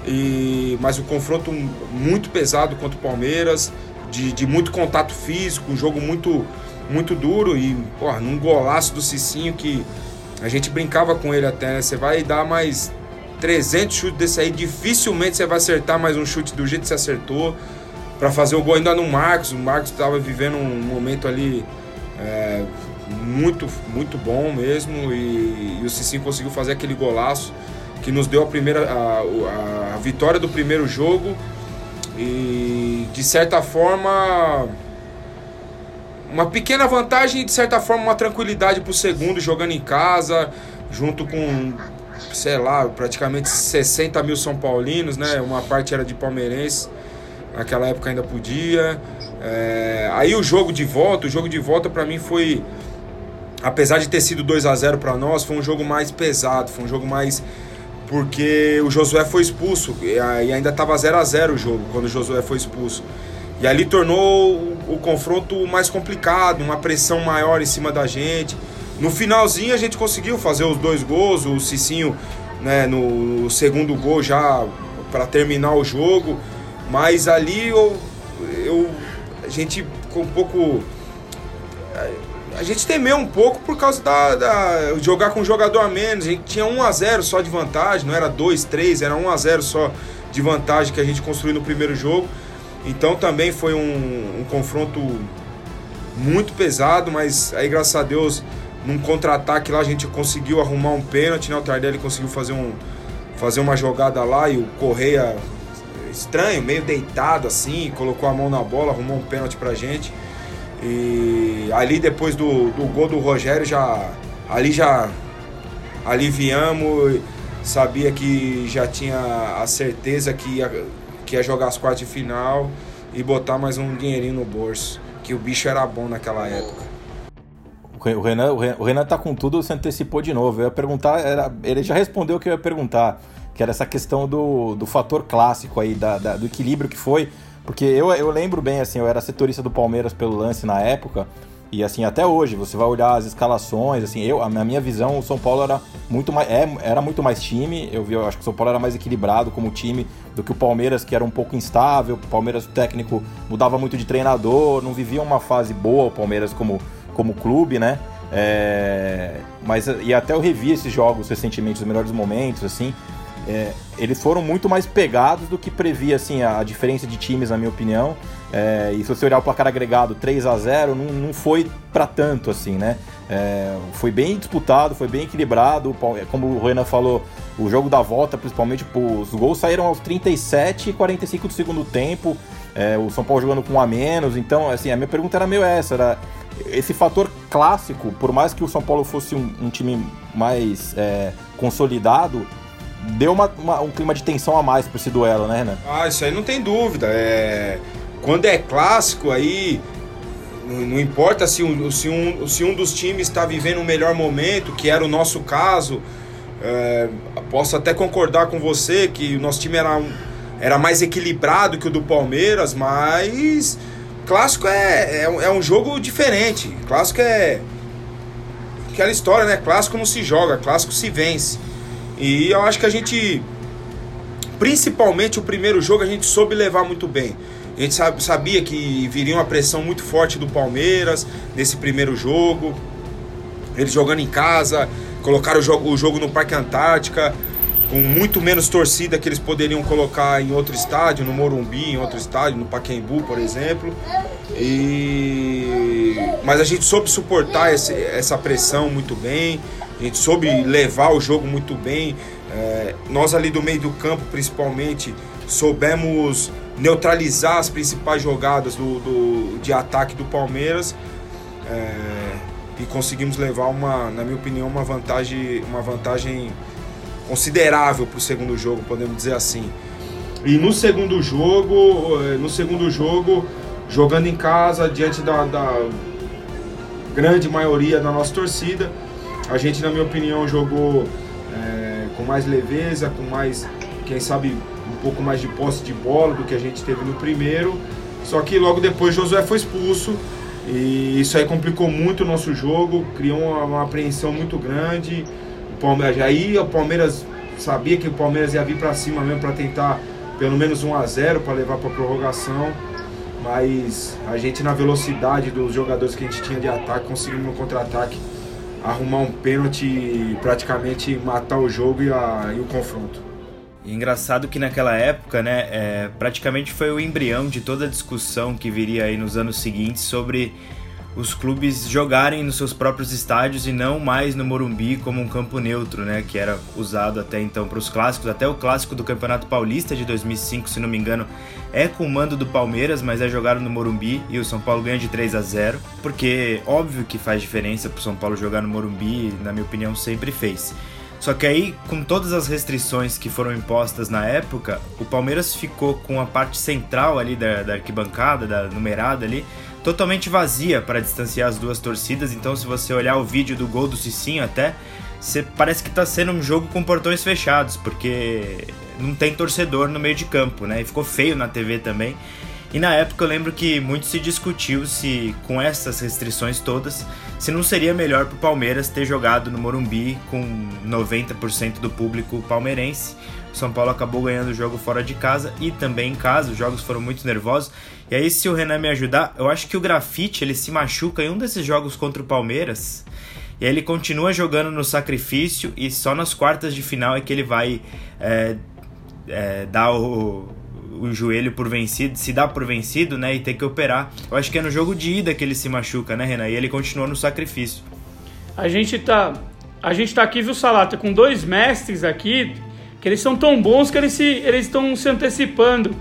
E, mas o confronto muito pesado contra o Palmeiras, de, de muito contato físico, um jogo muito, muito duro e, porra, num golaço do Cicinho que a gente brincava com ele até, né? Você vai dar mais 300 chutes desse aí, dificilmente você vai acertar mais um chute do jeito que você acertou. Para fazer o gol ainda no Marcos. O Marcos estava vivendo um momento ali é, muito, muito bom mesmo. E, e o Cicinho conseguiu fazer aquele golaço que nos deu a primeira a, a, vitória do primeiro jogo. E de certa forma uma pequena vantagem e, de certa forma, uma tranquilidade para o segundo, jogando em casa, junto com, sei lá, praticamente 60 mil São Paulinos, né? Uma parte era de palmeirense, naquela época ainda podia. É... Aí o jogo de volta, o jogo de volta para mim foi, apesar de ter sido 2 a 0 para nós, foi um jogo mais pesado, foi um jogo mais porque o Josué foi expulso e ainda estava 0 a 0 o jogo quando o Josué foi expulso. E ali tornou o, o confronto mais complicado, uma pressão maior em cima da gente. No finalzinho a gente conseguiu fazer os dois gols, o Cicinho né, no, segundo gol já para terminar o jogo. Mas ali eu, eu, a gente ficou um pouco. A gente temeu um pouco por causa da, da, jogar com um jogador a menos. A gente tinha 1 a 0 só de vantagem, não era 2, 3, era 1 a 0 só de vantagem que a gente construiu no primeiro jogo. Então também foi um, um confronto muito pesado, mas aí graças a Deus num contra-ataque lá a gente conseguiu arrumar um pênalti, né? O Tardelli conseguiu fazer, um, fazer uma jogada lá e o Correia estranho, meio deitado assim, colocou a mão na bola, arrumou um pênalti pra gente. E ali depois do, do gol do Rogério já ali já aliviamos, sabia que já tinha a certeza que ia que ia jogar as quartas de final e botar mais um dinheirinho no bolso. Que o bicho era bom naquela época. O Renan, o Renan tá com tudo, se antecipou de novo. Eu ia perguntar, era, ele já respondeu o que eu ia perguntar, que era essa questão do, do fator clássico aí, da, da, do equilíbrio que foi. Porque eu, eu lembro bem, assim, eu era setorista do Palmeiras pelo lance na época. E assim, até hoje, você vai olhar as escalações, assim, eu, a minha visão, o São Paulo era muito mais, é, era muito mais time. Eu vi, eu acho que o São Paulo era mais equilibrado como time do que o Palmeiras, que era um pouco instável. O Palmeiras, o técnico, mudava muito de treinador, não vivia uma fase boa o Palmeiras como, como clube, né? É, mas e até eu revi esses jogos recentemente, os melhores momentos, assim. É, eles foram muito mais pegados do que previa assim, a, a diferença de times, na minha opinião. É, e se você olhar o placar agregado 3 a 0 não, não foi para tanto assim, né? É, foi bem disputado, foi bem equilibrado. Como o Renan falou, o jogo da volta, principalmente, os gols saíram aos 37 e 45 do segundo tempo. É, o São Paulo jogando com um a menos. Então, assim, a minha pergunta era meio essa: era esse fator clássico, por mais que o São Paulo fosse um, um time mais é, consolidado, deu uma, uma, um clima de tensão a mais para esse duelo, né, Renan? Ah, isso aí não tem dúvida. É quando é clássico, aí não importa se um, se um, se um dos times está vivendo o um melhor momento, que era o nosso caso. É, posso até concordar com você que o nosso time era, um, era mais equilibrado que o do Palmeiras, mas clássico é, é, é um jogo diferente. Clássico é aquela história, né? Clássico não se joga, clássico se vence. E eu acho que a gente, principalmente o primeiro jogo, a gente soube levar muito bem. A gente sabia que viria uma pressão muito forte do Palmeiras nesse primeiro jogo. Eles jogando em casa, colocaram o jogo, o jogo no Parque Antártica, com muito menos torcida que eles poderiam colocar em outro estádio, no Morumbi, em outro estádio, no Pacaembu, por exemplo. E... Mas a gente soube suportar esse, essa pressão muito bem. A gente soube levar o jogo muito bem. É, nós ali do meio do campo, principalmente, soubemos neutralizar as principais jogadas do, do de ataque do Palmeiras é, e conseguimos levar uma, na minha opinião, uma vantagem, uma vantagem considerável para o segundo jogo, podemos dizer assim. E no segundo jogo, é, no segundo jogo, jogando em casa diante da, da grande maioria da nossa torcida, a gente, na minha opinião, jogou é, com mais leveza, com mais, quem sabe, um pouco mais de posse de bola do que a gente teve no primeiro. Só que logo depois Josué foi expulso e isso aí complicou muito o nosso jogo, criou uma, uma apreensão muito grande. O Palmeiras, aí o Palmeiras sabia que o Palmeiras ia vir para cima mesmo para tentar pelo menos 1 a 0 para levar para prorrogação. Mas a gente na velocidade dos jogadores que a gente tinha de ataque conseguiu no contra-ataque arrumar um pênalti e praticamente matar o jogo e, a, e o confronto. E engraçado que naquela época, né, é, praticamente foi o embrião de toda a discussão que viria aí nos anos seguintes sobre os clubes jogarem nos seus próprios estádios e não mais no Morumbi como um campo neutro, né, que era usado até então para os clássicos, até o clássico do Campeonato Paulista de 2005, se não me engano, é com o mando do Palmeiras, mas é jogado no Morumbi e o São Paulo ganha de 3 a 0, porque óbvio que faz diferença para o São Paulo jogar no Morumbi, na minha opinião sempre fez. Só que aí, com todas as restrições que foram impostas na época, o Palmeiras ficou com a parte central ali da, da arquibancada, da numerada ali, totalmente vazia para distanciar as duas torcidas. Então, se você olhar o vídeo do gol do Cicinho até, você parece que está sendo um jogo com portões fechados, porque não tem torcedor no meio de campo, né? E ficou feio na TV também. E na época eu lembro que muito se discutiu se, com essas restrições todas, se não seria melhor para o Palmeiras ter jogado no Morumbi com 90% do público palmeirense. O São Paulo acabou ganhando o jogo fora de casa e também em casa, os jogos foram muito nervosos. E aí, se o Renan me ajudar, eu acho que o Grafite ele se machuca em um desses jogos contra o Palmeiras. E aí ele continua jogando no sacrifício e só nas quartas de final é que ele vai é, é, dar o, o joelho por vencido, se dá por vencido, né, e ter que operar. Eu acho que é no jogo de ida que ele se machuca, né, Renan? E ele continua no sacrifício. A gente tá, a gente tá aqui, viu, Salata, com dois mestres aqui, que eles são tão bons que eles se, eles estão se antecipando.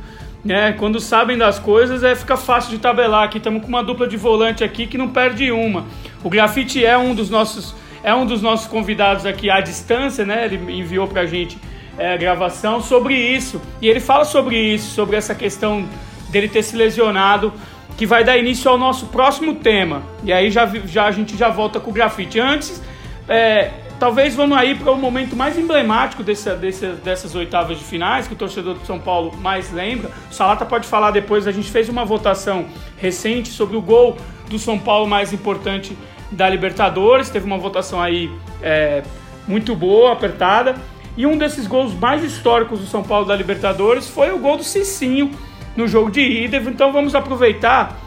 Né? Quando sabem das coisas, é, fica fácil de tabelar. Aqui estamos com uma dupla de volante aqui que não perde uma. O Grafite é um dos nossos é um dos nossos convidados aqui à distância, né? Ele enviou pra gente é, gravação sobre isso. E ele fala sobre isso, sobre essa questão dele ter se lesionado, que vai dar início ao nosso próximo tema. E aí já, já a gente já volta com o grafite. Antes, é, talvez vamos aí para o momento mais emblemático dessa, dessa, dessas oitavas de finais, que o torcedor do São Paulo mais lembra. O Salata pode falar depois, a gente fez uma votação recente sobre o gol do São Paulo mais importante da Libertadores. Teve uma votação aí é, muito boa, apertada. E um desses gols mais históricos do São Paulo da Libertadores foi o gol do Cicinho no jogo de ida. Então vamos aproveitar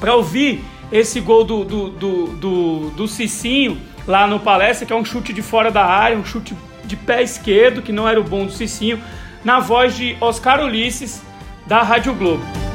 para ouvir esse gol do, do, do, do, do Cicinho lá no Palestra, que é um chute de fora da área, um chute de pé esquerdo, que não era o bom do Cicinho, na voz de Oscar Ulisses, da Rádio Globo.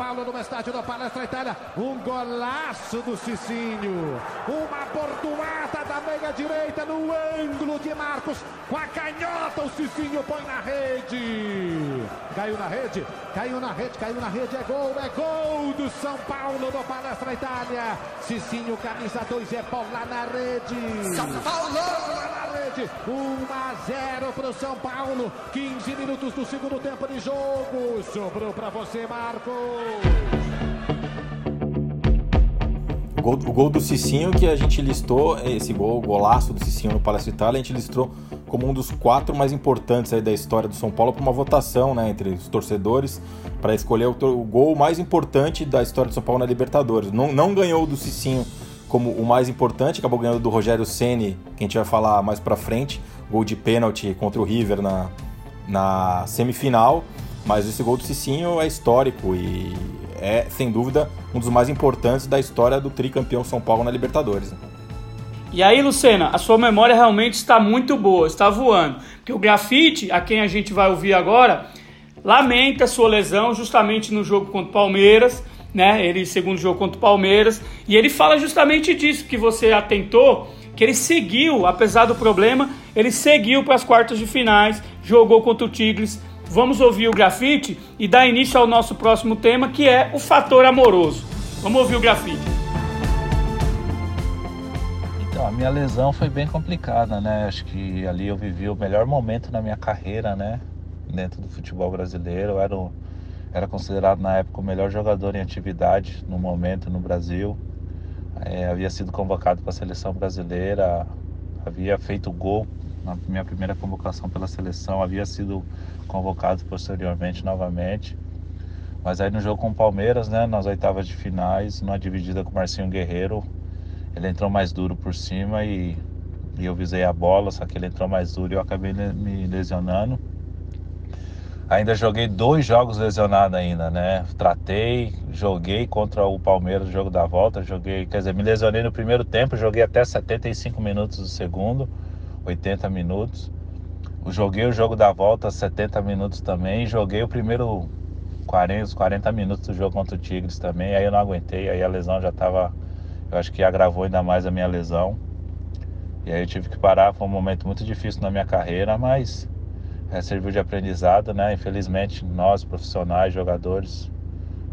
Paulo no estádio da Palestra Itália. Um golaço do Cicinho. Uma bordoada da meia direita no ângulo de Marcos. Com a canhota o Cicinho põe na rede. Caiu na rede, caiu na rede, caiu na rede. É gol, é gol do São Paulo no Palestra Itália. Cicinho, camisa 2, é bola na rede. São Paulo! na rede. 1 a 0 para o São Paulo. 15 minutos do segundo tempo de jogo. Sobrou para você, Marcos. O gol, o gol do Cicinho que a gente listou, esse gol, o golaço do Cicinho no Palácio Itália, a gente listou como um dos quatro mais importantes aí da história do São Paulo para uma votação né, entre os torcedores para escolher o, o, gol mais importante da história do São Paulo na Libertadores. Não, não ganhou o do Cicinho como o mais importante, acabou ganhando do Rogério Ceni, que a gente vai falar mais para frente, gol de pênalti contra o River na, na semifinal. Mas esse gol do Cicinho é histórico e é, sem dúvida, um dos mais importantes da história do tricampeão São Paulo na Libertadores. E aí, Lucena, a sua memória realmente está muito boa, está voando. Porque o grafite, a quem a gente vai ouvir agora, lamenta sua lesão justamente no jogo contra o Palmeiras, né? Ele, segundo jogo contra o Palmeiras, e ele fala justamente disso que você atentou, que ele seguiu, apesar do problema, ele seguiu para as quartas de finais, jogou contra o Tigres. Vamos ouvir o grafite e dar início ao nosso próximo tema, que é o fator amoroso. Vamos ouvir o grafite. Então, a minha lesão foi bem complicada, né? Acho que ali eu vivi o melhor momento na minha carreira, né? Dentro do futebol brasileiro. Eu era, o, era considerado na época o melhor jogador em atividade no momento no Brasil. É, havia sido convocado para a seleção brasileira, havia feito gol na minha primeira convocação pela seleção, havia sido convocado posteriormente novamente. Mas aí no jogo com o Palmeiras, né, nas oitavas de finais, numa dividida com o Marcinho Guerreiro, ele entrou mais duro por cima e, e eu visei a bola, só que ele entrou mais duro e eu acabei me lesionando. Ainda joguei dois jogos lesionado ainda, né? Tratei, joguei contra o Palmeiras no jogo da volta, joguei, quer dizer, me lesionei no primeiro tempo, joguei até 75 minutos do segundo, 80 minutos. Joguei o jogo da volta 70 minutos também, joguei o primeiro 40, 40 minutos do jogo contra o Tigres também, aí eu não aguentei, aí a lesão já estava eu acho que agravou ainda mais a minha lesão. E aí eu tive que parar, foi um momento muito difícil na minha carreira, mas é, serviu de aprendizado, né? Infelizmente, nós profissionais, jogadores,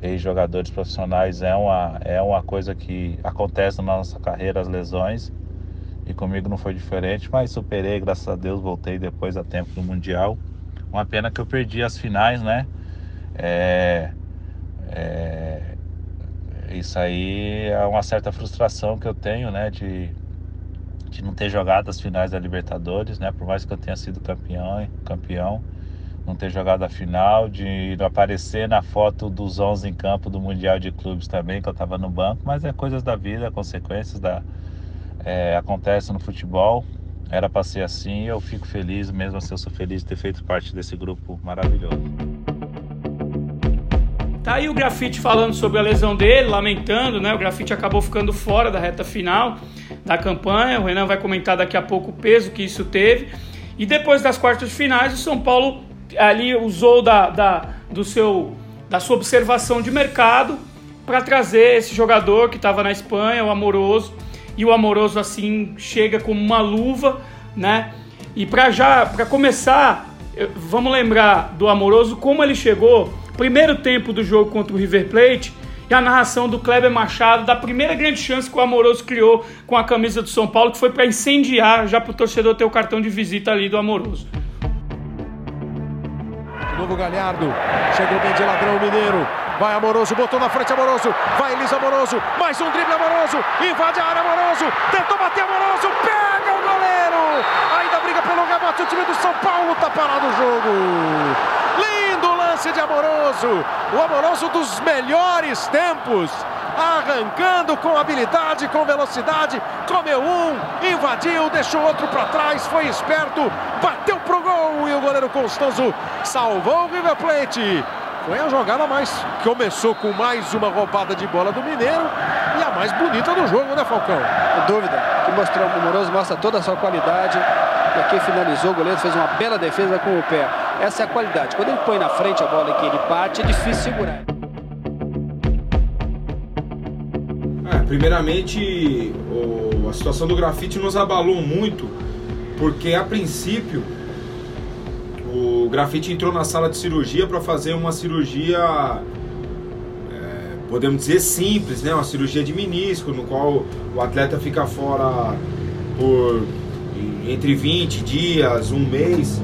ex-jogadores profissionais, é uma, é uma coisa que acontece na nossa carreira, as lesões. E comigo não foi diferente, mas superei, graças a Deus, voltei depois a tempo do Mundial. Uma pena que eu perdi as finais, né? É, é, isso aí é uma certa frustração que eu tenho, né, de, de não ter jogado as finais da Libertadores, né, por mais que eu tenha sido campeão, campeão, não ter jogado a final, de não aparecer na foto dos 11 em campo do Mundial de Clubes também, que eu estava no banco, mas é coisas da vida, consequências da é, acontece no futebol. Era para ser assim, eu fico feliz, mesmo assim eu sou feliz de ter feito parte desse grupo maravilhoso. Tá aí o Grafite falando sobre a lesão dele, lamentando, né? O Grafite acabou ficando fora da reta final da campanha. O Renan vai comentar daqui a pouco o peso que isso teve. E depois das quartas de finais, o São Paulo ali usou da, da, do seu, da sua observação de mercado para trazer esse jogador que estava na Espanha, o Amoroso. E o Amoroso assim chega como uma luva, né? E para já, para começar, vamos lembrar do Amoroso como ele chegou primeiro tempo do jogo contra o River Plate e a narração do Kleber Machado da primeira grande chance que o Amoroso criou com a camisa do São Paulo, que foi para incendiar, já para o torcedor ter o cartão de visita ali do Amoroso. De novo Galhardo, chegou bem de ladrão mineiro, vai Amoroso, botou na frente Amoroso, vai Elis Amoroso, mais um drible Amoroso, invade a área Amoroso, tentou bater Amoroso, pega o goleiro, ainda briga pelo rebate, o time do São Paulo tá parado o jogo lance de Amoroso. O Amoroso dos melhores tempos. Arrancando com habilidade, com velocidade. Comeu um, invadiu, deixou outro para trás. Foi esperto, bateu pro gol. E o goleiro Constanzo salvou o River Plate. Foi a jogada mais. Começou com mais uma roubada de bola do Mineiro e a mais bonita do jogo, né, Falcão? Dúvida. Que mostrou o Amoroso, mostra toda a sua qualidade. E aqui finalizou, o goleiro fez uma bela defesa com o pé. Essa é a qualidade. Quando ele põe na frente a bola que ele bate, é difícil segurar. É, primeiramente, o, a situação do grafite nos abalou muito, porque a princípio o grafite entrou na sala de cirurgia para fazer uma cirurgia, é, podemos dizer simples, né? Uma cirurgia de menisco, no qual o atleta fica fora por entre 20 dias, um mês.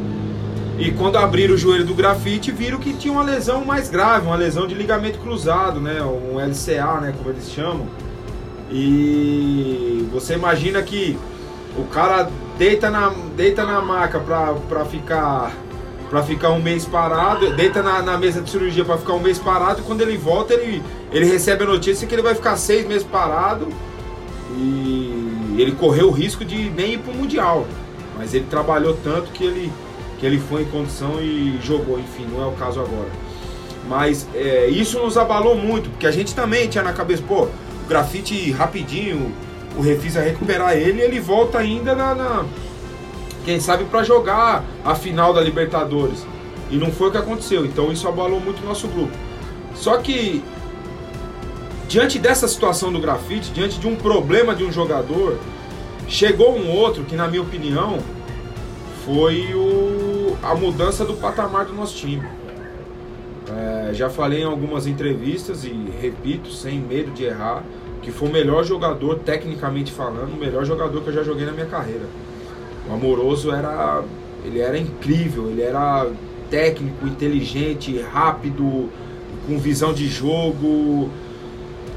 E quando abriram o joelho do grafite, viram que tinha uma lesão mais grave, uma lesão de ligamento cruzado, né? Um LCA, né? Como eles chamam. E você imagina que o cara deita na, deita na maca pra ficar para ficar um mês parado, deita na, na mesa de cirurgia para ficar um mês parado e quando ele volta ele, ele recebe a notícia que ele vai ficar seis meses parado e ele correu o risco de nem ir para o Mundial. Mas ele trabalhou tanto que ele, que ele foi em condição e jogou, enfim, não é o caso agora. Mas é, isso nos abalou muito, porque a gente também tinha na cabeça, pô, o grafite rapidinho, o Refis vai recuperar ele ele volta ainda na, na quem sabe para jogar a final da Libertadores. E não foi o que aconteceu, então isso abalou muito o nosso grupo. Só que diante dessa situação do grafite, diante de um problema de um jogador, chegou um outro que na minha opinião foi o, a mudança do patamar do nosso time. É, já falei em algumas entrevistas e repito, sem medo de errar, que foi o melhor jogador, tecnicamente falando, o melhor jogador que eu já joguei na minha carreira. O Amoroso era. Ele era incrível, ele era técnico, inteligente, rápido, com visão de jogo.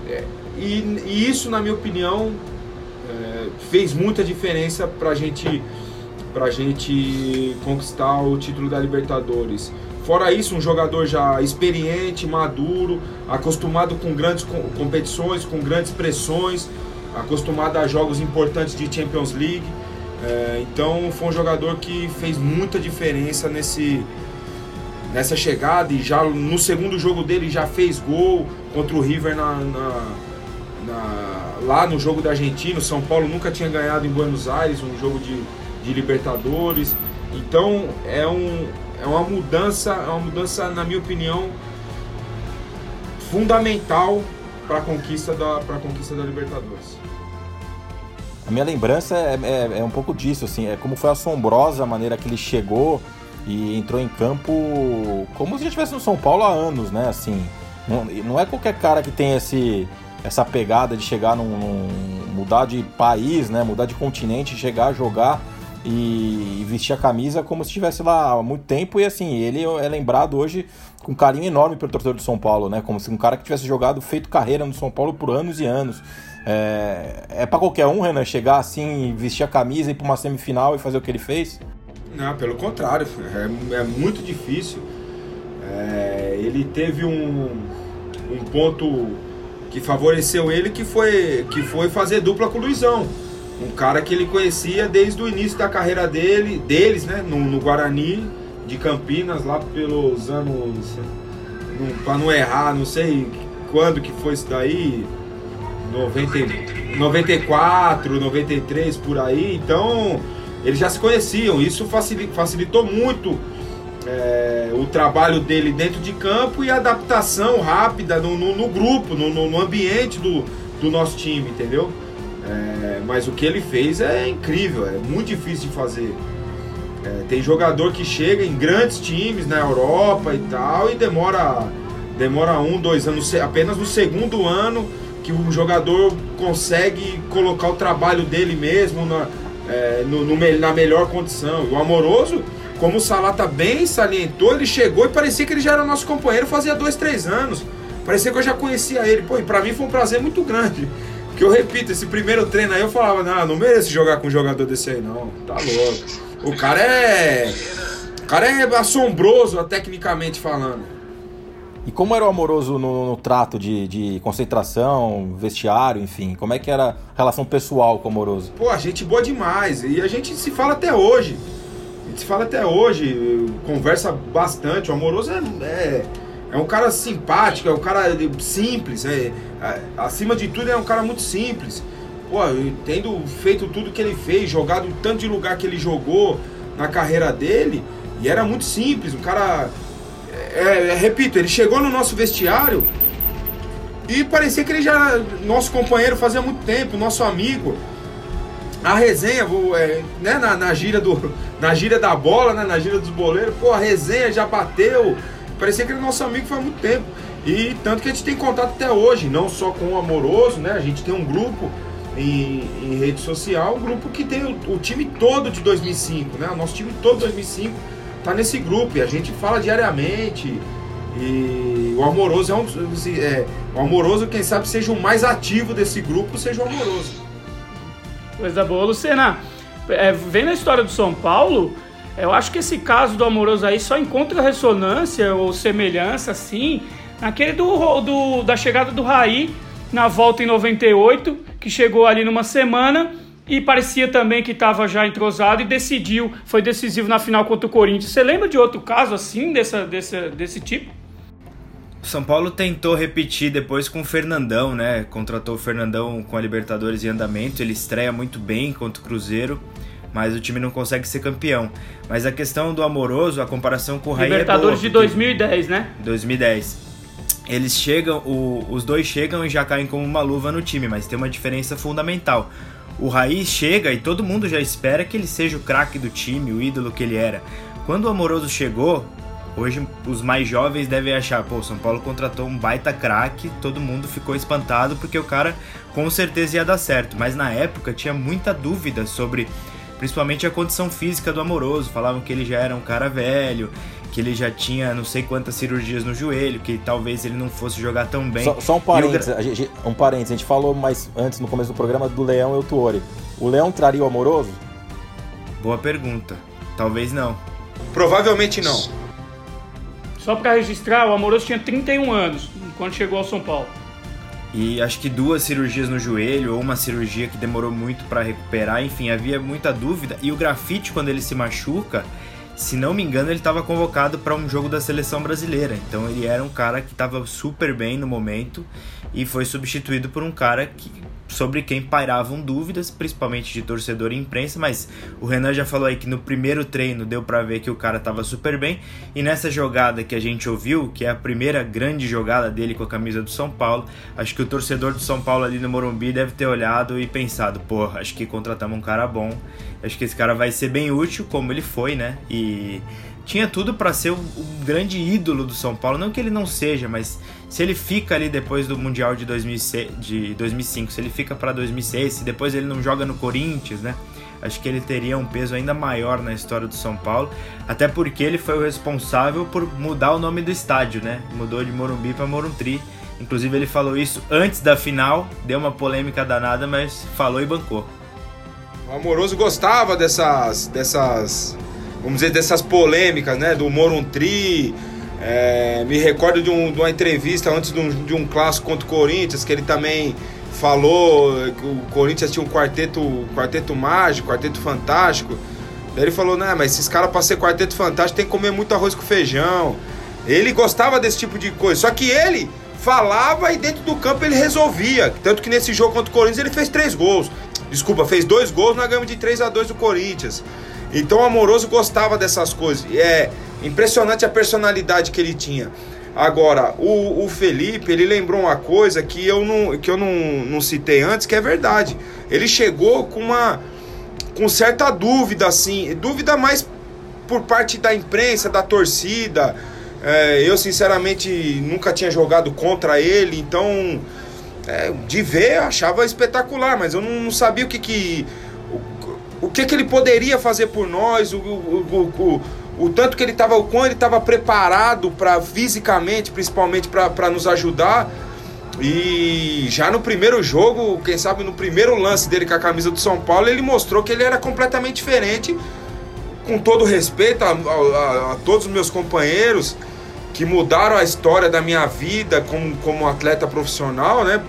É, e, e, isso, na minha opinião, é, fez muita diferença pra gente, pra gente conquistar o título da Libertadores. Fora isso, um jogador já experiente, maduro, acostumado com grandes competições, com grandes pressões, acostumado a jogos importantes de Champions League. É, então foi um jogador que fez muita diferença nesse, nessa chegada e já no segundo jogo dele já fez gol contra o River na, na, na, lá no jogo da Argentina. O São Paulo nunca tinha ganhado em Buenos Aires um jogo de, de Libertadores. Então é, um, é uma mudança, é uma mudança, na minha opinião, fundamental para a conquista da, conquista da Libertadores. A minha lembrança é, é, é, um pouco disso, assim, é como foi assombrosa a maneira que ele chegou e entrou em campo como se já estivesse no São Paulo há anos, né? Assim, não, não é qualquer cara que tem esse, essa pegada de chegar num, num mudar de país, né? Mudar de continente, chegar a jogar e, e vestir a camisa como se estivesse lá há muito tempo e assim, ele é lembrado hoje com carinho enorme pelo torcedor do São Paulo, né? Como se um cara que tivesse jogado, feito carreira no São Paulo por anos e anos. É, é para qualquer um, Renan, chegar assim, vestir a camisa, ir para uma semifinal e fazer o que ele fez? Não, pelo contrário, é, é muito difícil. É, ele teve um, um ponto que favoreceu ele, que foi, que foi fazer dupla com o Luizão. Um cara que ele conhecia desde o início da carreira dele, deles, né, no, no Guarani de Campinas, lá pelos anos. Para não errar, não sei quando que foi isso daí, 90, 94, 93 por aí, então eles já se conheciam. Isso facilitou muito é, o trabalho dele dentro de campo e a adaptação rápida no, no, no grupo, no, no, ambiente do, do nosso time, entendeu? É, mas o que ele fez é incrível, é muito difícil de fazer. É, tem jogador que chega em grandes times na Europa e tal e demora, demora um, dois anos, apenas no segundo ano que o jogador consegue colocar o trabalho dele mesmo na, é, no, no, na melhor condição. O Amoroso, como o Salata bem salientou, ele chegou e parecia que ele já era nosso companheiro fazia dois, três anos. Parecia que eu já conhecia ele. Pô, e pra mim foi um prazer muito grande. Porque eu repito, esse primeiro treino aí eu falava, não, não mereço jogar com um jogador desse aí, não. Tá louco. O cara é. O cara é assombroso, tecnicamente falando. E como era o amoroso no, no trato de, de, concentração, vestiário, enfim? Como é que era a relação pessoal com o amoroso? Pô, a gente boa demais. E a gente se fala até hoje. A gente se fala até hoje, conversa bastante. O amoroso é, é, é um cara simpático, é um cara simples. É, é, acima de tudo, é um cara muito simples. Pô, tendo feito tudo que ele fez, jogado tanto de lugar que ele jogou na carreira dele, e era muito simples, um cara é, é, repito, ele chegou no nosso vestiário e parecia que ele já nosso companheiro fazia muito tempo, nosso amigo. A resenha, é, né, na, na, gira do, na gira da bola, né, na gira dos boleiros, pô, a resenha já bateu. Parecia que ele nosso amigo faz muito tempo. E tanto que a gente tem contato até hoje, não só com o Amoroso, né? A gente tem um grupo em, em rede social, um grupo que tem o, o time todo de 2005, né? O nosso time todo de 2005 tá nesse grupo e a gente fala diariamente. E o Amoroso é um. É, O Amoroso, quem sabe, seja o mais ativo desse grupo, seja o Amoroso. Coisa boa. Lucena, é, vendo a história do São Paulo, eu acho que esse caso do Amoroso aí só encontra ressonância ou semelhança, assim, naquele do, do, da chegada do Raí na volta em 98, que chegou ali numa semana e parecia também que estava já entrosado e decidiu, foi decisivo na final contra o Corinthians. Você lembra de outro caso assim, dessa, desse, desse tipo? São Paulo tentou repetir depois com o Fernandão, né? Contratou o Fernandão com a Libertadores em andamento, ele estreia muito bem contra o Cruzeiro, mas o time não consegue ser campeão. Mas a questão do Amoroso, a comparação com o Raí Libertadores é boa, de 2010, né? 2010 eles chegam, o, os dois chegam e já caem como uma luva no time, mas tem uma diferença fundamental. O Raí chega e todo mundo já espera que ele seja o craque do time, o ídolo que ele era. Quando o Amoroso chegou, hoje os mais jovens devem achar, pô, São Paulo contratou um baita craque, todo mundo ficou espantado porque o cara com certeza ia dar certo. Mas na época tinha muita dúvida sobre principalmente a condição física do Amoroso. Falavam que ele já era um cara velho, que ele já tinha não sei quantas cirurgias no joelho, que talvez ele não fosse jogar tão bem. Só, só um parênteses, a gente, um parênteses, a gente falou mais antes no começo do programa do Leão e o Tuori. O Leão traria o Amoroso? Boa pergunta. Talvez não. Provavelmente não. Só para registrar, o Amoroso tinha 31 anos quando chegou ao São Paulo. E acho que duas cirurgias no joelho, ou uma cirurgia que demorou muito para recuperar, enfim, havia muita dúvida. E o grafite, quando ele se machuca, se não me engano, ele estava convocado para um jogo da seleção brasileira. Então ele era um cara que estava super bem no momento e foi substituído por um cara que, sobre quem pairavam dúvidas, principalmente de torcedor e imprensa, mas o Renan já falou aí que no primeiro treino deu para ver que o cara estava super bem, e nessa jogada que a gente ouviu, que é a primeira grande jogada dele com a camisa do São Paulo, acho que o torcedor do São Paulo ali no Morumbi deve ter olhado e pensado, pô, acho que contratamos um cara bom, acho que esse cara vai ser bem útil, como ele foi, né? E tinha tudo para ser o, grande ídolo do São Paulo. Não que ele não seja, mas se ele fica ali depois do Mundial de, 2006, de 2005, se ele fica para 2006, se depois ele não joga no Corinthians, né? Acho que ele teria um peso ainda maior na história do São Paulo, até porque ele foi o responsável por mudar o nome do estádio, né? Mudou de Morumbi para Morumbi. Inclusive ele falou isso antes da final, deu uma polêmica danada, mas falou e bancou. O Amoroso gostava dessas dessas vamos dizer, dessas polêmicas, né? Do Moruntri. É, me recordo de, um, de, uma entrevista antes de um, de um clássico contra o Corinthians, que ele também falou que o Corinthians tinha um quarteto, quarteto mágico, quarteto fantástico. Daí ele falou, né, mas esses caras para ser quarteto fantástico tem que comer muito arroz com feijão. Ele gostava desse tipo de coisa, só que ele falava e dentro do campo ele resolvia. Tanto que nesse jogo contra o Corinthians ele fez três gols. Desculpa, fez dois gols na gama de 3 a 2 do Corinthians. Então o Amoroso gostava dessas coisas. É impressionante a personalidade que ele tinha. Agora, o, o, Felipe, ele lembrou uma coisa que eu, não, que eu não, não citei antes, que é verdade. Ele chegou com uma com certa dúvida, assim, dúvida mais por parte da imprensa, da torcida. É, eu, sinceramente, nunca tinha jogado contra ele, então, é, de ver, eu achava espetacular, mas eu não, não sabia o que, que o que, que ele poderia fazer por nós, o, o, o, tanto que ele estava, o quão ele estava preparado para fisicamente, principalmente para nos ajudar. E já no primeiro jogo, quem sabe no primeiro lance dele com a camisa do São Paulo, ele mostrou que ele era completamente diferente. Com todo respeito a, a, a todos os meus companheiros que mudaram a história da minha vida como, como atleta profissional, né?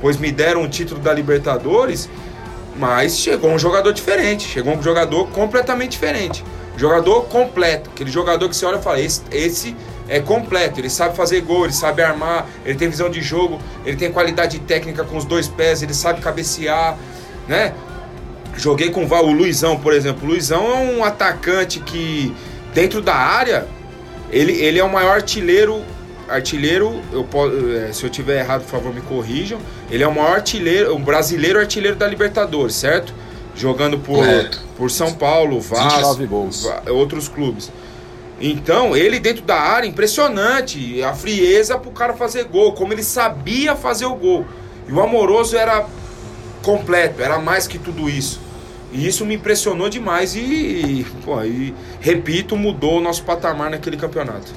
Pois me deram o título da Libertadores. Mas chegou um jogador diferente, chegou um jogador completamente diferente. Jogador completo, aquele jogador que você olha e fala: esse, esse é completo, ele sabe fazer gol, ele sabe armar, ele tem visão de jogo, ele tem qualidade técnica com os dois pés, ele sabe cabecear, né? Joguei com o Luizão, por exemplo. O Luizão é um atacante que, dentro da área, ele, ele é o maior artilheiro artilheiro, eu, é, se eu tiver errado, por favor, me corrijam. Ele é o maior artilheiro, um brasileiro artilheiro da Libertadores, certo? Jogando por, por São Paulo, Vasco, outros clubes. Então, ele dentro da área, impressionante. A frieza pro cara fazer gol, como ele sabia fazer o gol. E o Amoroso era completo, era mais que tudo isso. E isso me impressionou demais e, pô, e repito, mudou o nosso patamar naquele campeonato.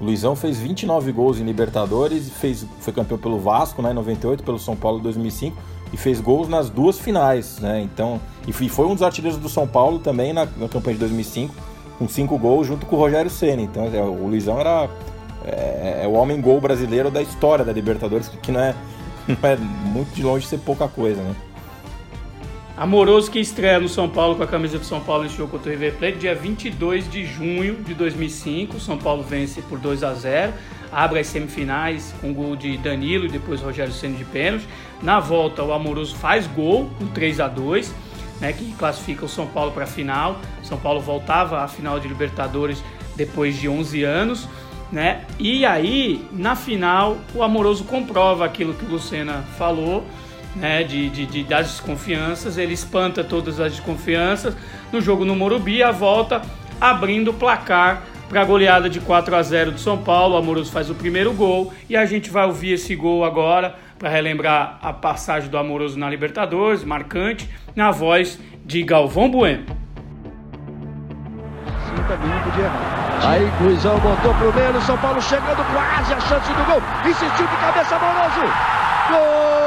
O Luizão fez 29 gols em Libertadores, fez, foi campeão pelo Vasco né, em 98, pelo São Paulo em 2005 e fez gols nas duas finais, né? Então, e foi um dos artilheiros do São Paulo também na, na campanha de 2005, com cinco gols junto com o Rogério Ceni. Então, é, o Luizão era é, é, o homem gol brasileiro da história da Libertadores, que não é, <laughs> não é muito de longe ser pouca coisa, né? Amoroso que estreia no São Paulo com a camisa do São Paulo nesse jogo contra o River Plate, dia 22 de junho de 2005. O São Paulo vence por 2 a 0 abre as semifinais com gol de Danilo e depois Rogério Senna de pênalti. Na volta, o Amoroso faz gol, um 3 a 2 né, que classifica o São Paulo para a final. São Paulo voltava à final de Libertadores depois de 11 anos. Né? E aí, na final, o Amoroso comprova aquilo que o Lucena falou né, de, de, de, das desconfianças, ele espanta todas as desconfianças. No jogo no Morumbi, a volta abrindo o placar para a goleada de 4 a 0 do São Paulo. O Amoroso faz o primeiro gol e a gente vai ouvir esse gol agora para relembrar a passagem do Amoroso na Libertadores, marcante, na voz de Galvão Bueno. Aí Luizão botou pro meio, São Paulo chegando quase a chance do gol. Insistiu de cabeça Amoroso. Gol!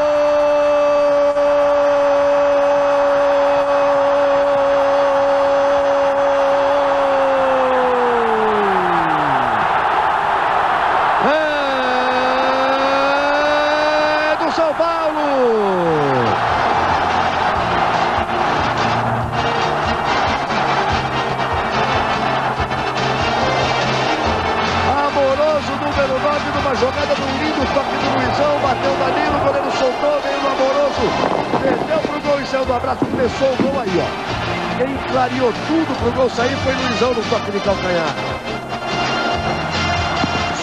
Clareou tudo pro gol sair foi Luizão no toque de calcanhar.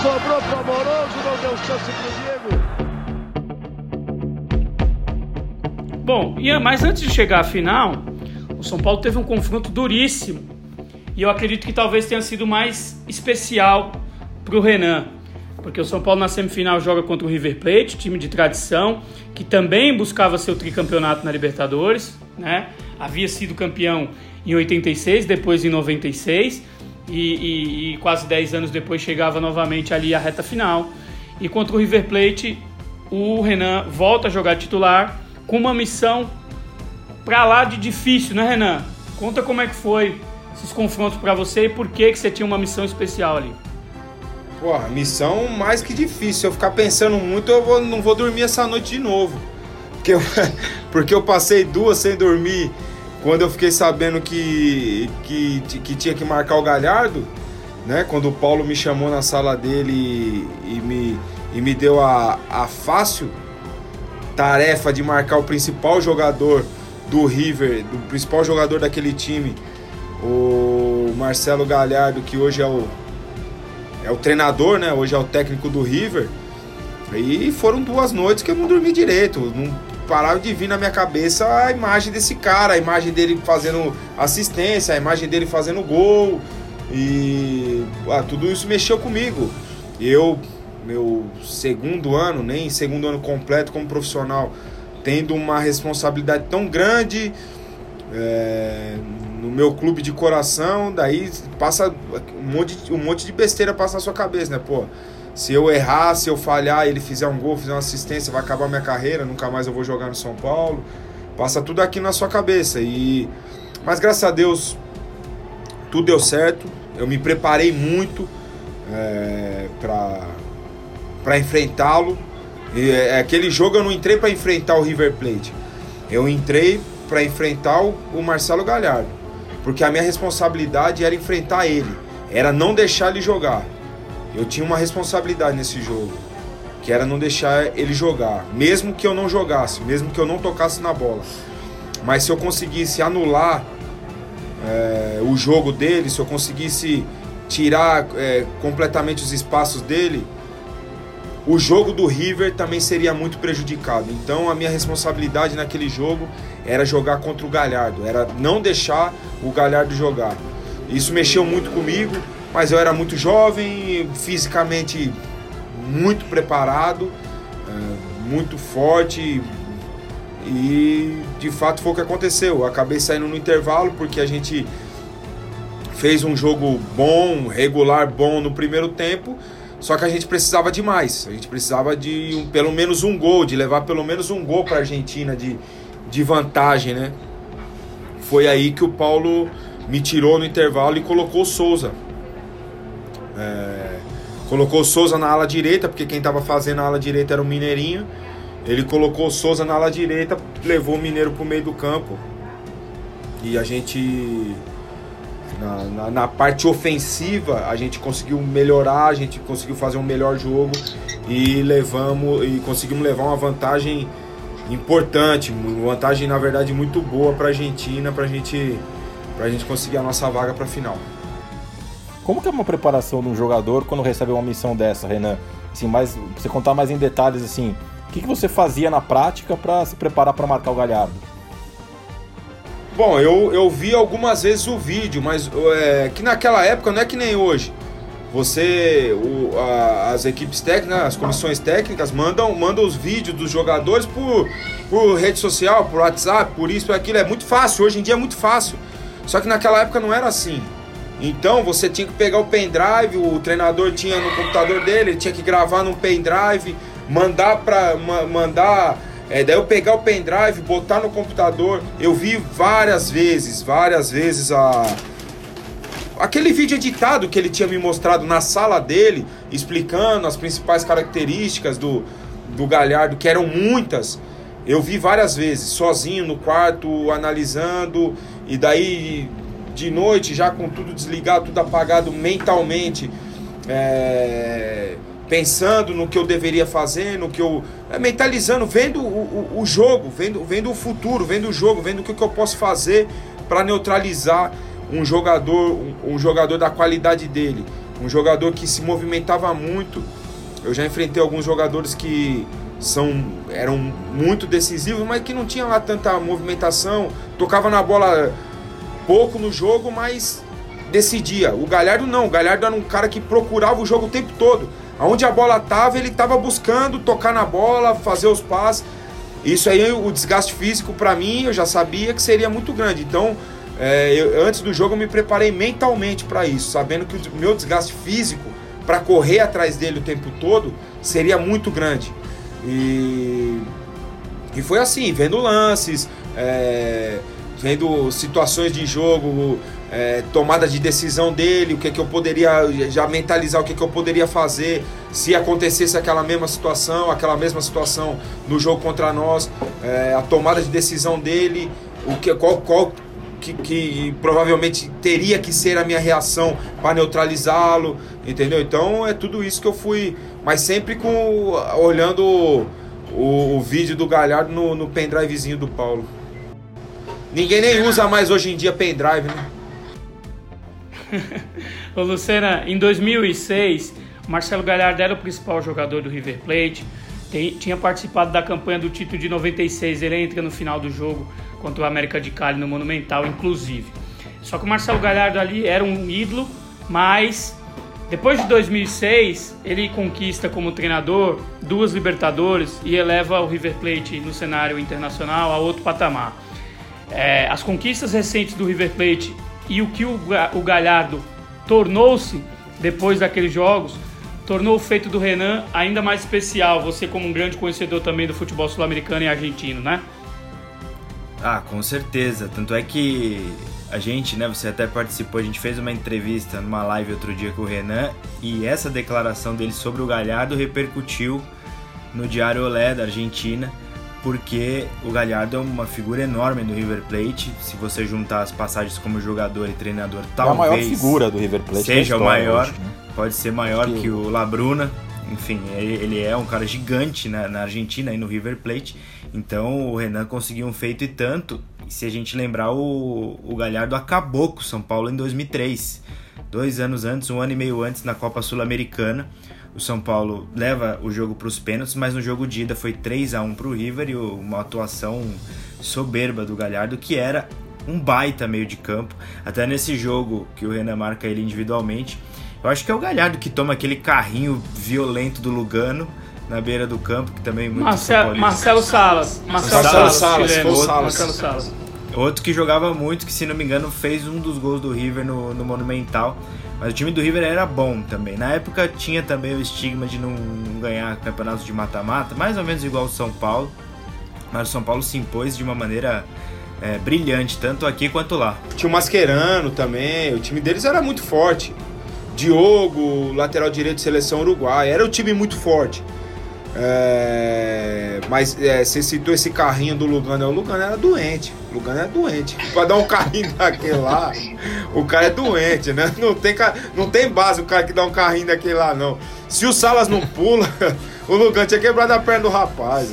Sobrou pro Amoroso, não deu chance pro Diego. Bom, mas antes de chegar à final, o São Paulo teve um confronto duríssimo. E eu acredito que talvez tenha sido mais especial pro Renan porque o São Paulo na semifinal joga contra o River Plate, time de tradição, que também buscava seu tricampeonato na Libertadores, né? Havia sido campeão em 86, depois em 96, e, e, e quase 10 anos depois chegava novamente ali a reta final. E contra o River Plate, o Renan volta a jogar titular com uma missão pra lá de difícil, né, Renan? Conta como é que foi esses confrontos para você e por que, que você tinha uma missão especial ali. Porra, missão mais que difícil. Se eu ficar pensando muito, eu vou, não vou dormir essa noite de novo. Porque eu, <laughs> porque eu passei duas sem dormir quando eu fiquei sabendo que, que, que tinha que marcar o Galhardo, né? Quando o Paulo me chamou na sala dele e, e me, e me deu a, a fácil tarefa de marcar o principal jogador do River, do principal jogador daquele time, o Marcelo Galhardo, que hoje é o é o treinador, né? Hoje é o técnico do River. E foram duas noites que eu não dormi direito. Não parava de vir na minha cabeça a imagem desse cara, a imagem dele fazendo assistência, a imagem dele fazendo gol. E ah, tudo isso mexeu comigo. Eu, meu segundo ano, nem segundo ano completo como profissional, tendo uma responsabilidade tão grande. É, no meu clube de coração, daí passa um monte, um monte de besteira passa na sua cabeça, né? Pô, se eu errar, se eu falhar, ele fizer um gol, fizer uma assistência, vai acabar minha carreira, nunca mais eu vou jogar no São Paulo. Passa tudo aqui na sua cabeça. E mas graças a Deus tudo deu certo. Eu me preparei muito é, para para enfrentá-lo. É, aquele jogo eu não entrei para enfrentar o River Plate. Eu entrei para enfrentar o, o Marcelo Galhardo porque a minha responsabilidade era enfrentar ele, era não deixar ele jogar. Eu tinha uma responsabilidade nesse jogo, que era não deixar ele jogar, mesmo que eu não jogasse, mesmo que eu não tocasse na bola. Mas se eu conseguisse anular é, o jogo dele, se eu conseguisse tirar é, completamente os espaços dele, o jogo do River também seria muito prejudicado. Então a minha responsabilidade naquele jogo era jogar contra o Galhardo, era não deixar o Galhardo jogar. Isso mexeu muito comigo, mas eu era muito jovem, fisicamente muito preparado, é, muito forte e de fato foi o que aconteceu. Eu acabei saindo no intervalo porque a gente fez um jogo bom, regular bom no primeiro tempo Só que a gente precisava de mais. A gente precisava de um, pelo menos um gol, de levar pelo menos um gol para a Argentina de, de vantagem, né? Foi aí que o Paulo me tirou no intervalo e colocou o Souza. É, colocou o Souza na ala direita, porque quem estava fazendo a ala direita era o Mineirinho. Ele colocou o Souza na ala direita, levou o Mineiro para o meio do campo. E a gente na, na, na, parte ofensiva a gente conseguiu melhorar, a gente conseguiu fazer um melhor jogo e levamos e conseguimos levar uma vantagem importante, uma vantagem na verdade muito boa para a Argentina, para gente, a gente conseguir a nossa vaga para a final. Como que é uma preparação de um jogador quando recebe uma missão dessa, Renan? Assim, mais, você contar mais em detalhes assim, o que, que você fazia na prática para se preparar para marcar o Galhardo? Bom, eu, eu vi algumas vezes o vídeo, mas é, que naquela época não é que nem hoje. Você, o, a, as equipes técnicas, as comissões técnicas mandam, mandam os vídeos dos jogadores por, por rede social, por WhatsApp, por isso, por aquilo. É muito fácil, hoje em dia é muito fácil. Só que naquela época não era assim. Então você tinha que pegar o pendrive, o treinador tinha no computador dele, ele tinha que gravar num pendrive, mandar para mandar é, daí eu pegar o pendrive, botar no computador. Eu vi várias vezes, várias vezes a. Aquele vídeo editado que ele tinha me mostrado na sala dele, explicando as principais características do, do Galhardo, que eram muitas. Eu vi várias vezes, sozinho no quarto, analisando, e daí de noite, já com tudo desligado, tudo apagado mentalmente. É pensando no que eu deveria fazer, no que eu. É, mentalizando, vendo o, o, o, jogo, vendo, vendo o futuro, vendo o jogo, vendo o que, que eu posso fazer para neutralizar um jogador, um, um, jogador da qualidade dele. Um jogador que se movimentava muito. Eu já enfrentei alguns jogadores que são eram muito decisivos, mas que não tinham lá tanta movimentação, tocava na bola pouco no jogo, mas decidia. O Galhardo não, o Galhardo era um cara que procurava o jogo o tempo todo. Aonde a bola estava, ele estava buscando tocar na bola, fazer os passes. Isso aí, o desgaste físico para mim, eu já sabia que seria muito grande. Então, é, eu, antes do jogo, eu me preparei mentalmente para isso, sabendo que o meu desgaste físico para correr atrás dele o tempo todo seria muito grande. E, e foi assim, vendo lances, é, vendo situações de jogo, é, tomada de decisão dele, o que, é que eu poderia já mentalizar, o que, é que eu poderia fazer se acontecesse aquela mesma situação, aquela mesma situação no jogo contra nós, é, a tomada de decisão dele, o que, qual, qual que, que, provavelmente teria que ser a minha reação para neutralizá-lo, entendeu? Então é tudo isso que eu fui, mas sempre com olhando o, o, vídeo do Galhardo no, no pendrivezinho do Paulo. Ninguém nem usa mais hoje em dia pendrive, né? <laughs> Ô Lucena, em 2006, Marcelo Galhardo era o principal jogador do River Plate, tem, tinha participado da campanha do título de 96, ele entra no final do jogo contra o América de Cali no Monumental, inclusive. Só que o Marcelo Galhardo ali era um ídolo, mas depois de 2006, ele conquista como treinador duas Libertadores e eleva o River Plate no cenário internacional a outro patamar. É, as conquistas recentes do River Plate e o que o, o Galhardo tornou-se depois daqueles jogos tornou o feito do Renan ainda mais especial. Você como um grande conhecedor também do futebol sul-americano e argentino, né? Ah, com certeza. Tanto é que a gente, né, você até participou, a gente fez uma entrevista numa live outro dia com o Renan e essa declaração dele sobre o Galhardo repercutiu no Diário Olé da Argentina porque o Galhardo é uma figura enorme no River Plate. Se você juntar as passagens como jogador e treinador, talvez. É a maior figura do River Plate. Seja o maior, hoje, né? pode ser maior que... que... o Labruna. Enfim, ele é um cara gigante na, na Argentina e no River Plate. Então o Renan conseguiu um feito e tanto. E se a gente lembrar, o, o Galhardo acabou com o São Paulo em 2003. Dois anos antes, um ano e meio antes, na Copa Sul-Americana o São Paulo leva o jogo para os pênaltis, mas no jogo de ida foi 3 a 1 para o River e uma atuação soberba do Galhardo, que era um baita meio de campo. Até nesse jogo que o Renan marca ele individualmente, eu acho que é o Galhardo que toma aquele carrinho violento do Lugano na beira do campo, que também muito Marcelo, Marcelo Salas. Marcelo, Marcelo Salas. Salas, Salas. Marcelo Salas. Outro que jogava muito, que se não me engano fez um dos gols do River no, no Monumental. Mas o time do River era bom também. Na época tinha também o estigma de não ganhar campeonatos de mata-mata, mais ou menos igual o São Paulo. Mas o São Paulo se impôs de uma maneira é, brilhante, tanto aqui quanto lá. Tinha o Mascherano também, o time deles era muito forte. Diogo, lateral direito de seleção uruguaia, era um time muito forte. É, mas é, você citou esse carrinho do Lugano, o Lugano era doente. O Lugano era doente. <laughs> Pra dar um carrinho daquele lá, o cara é doente, né? Não tem, não tem base o cara que dá um carrinho daquele lá, não. Se o Salas não pula, <laughs> o Lugano tinha quebrado a perna do rapaz.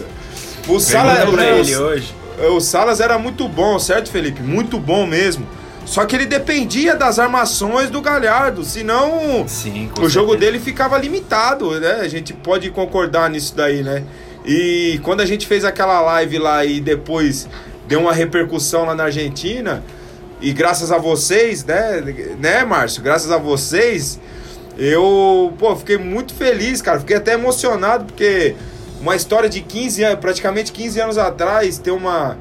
O Salas, pra ele hoje. o Salas era muito bom, certo, Felipe? Muito bom mesmo. Só que ele dependia das armações do Galhardo, senão Sim, o jogo dele ficava limitado, né? A gente pode concordar nisso daí, né? E quando a gente fez aquela live lá e depois deu uma repercussão lá na Argentina, e graças a vocês, né, né, Márcio? Graças a vocês, eu, pô, fiquei muito feliz, cara. Fiquei até emocionado porque uma história de 15 anos, praticamente 15 anos atrás, ter uma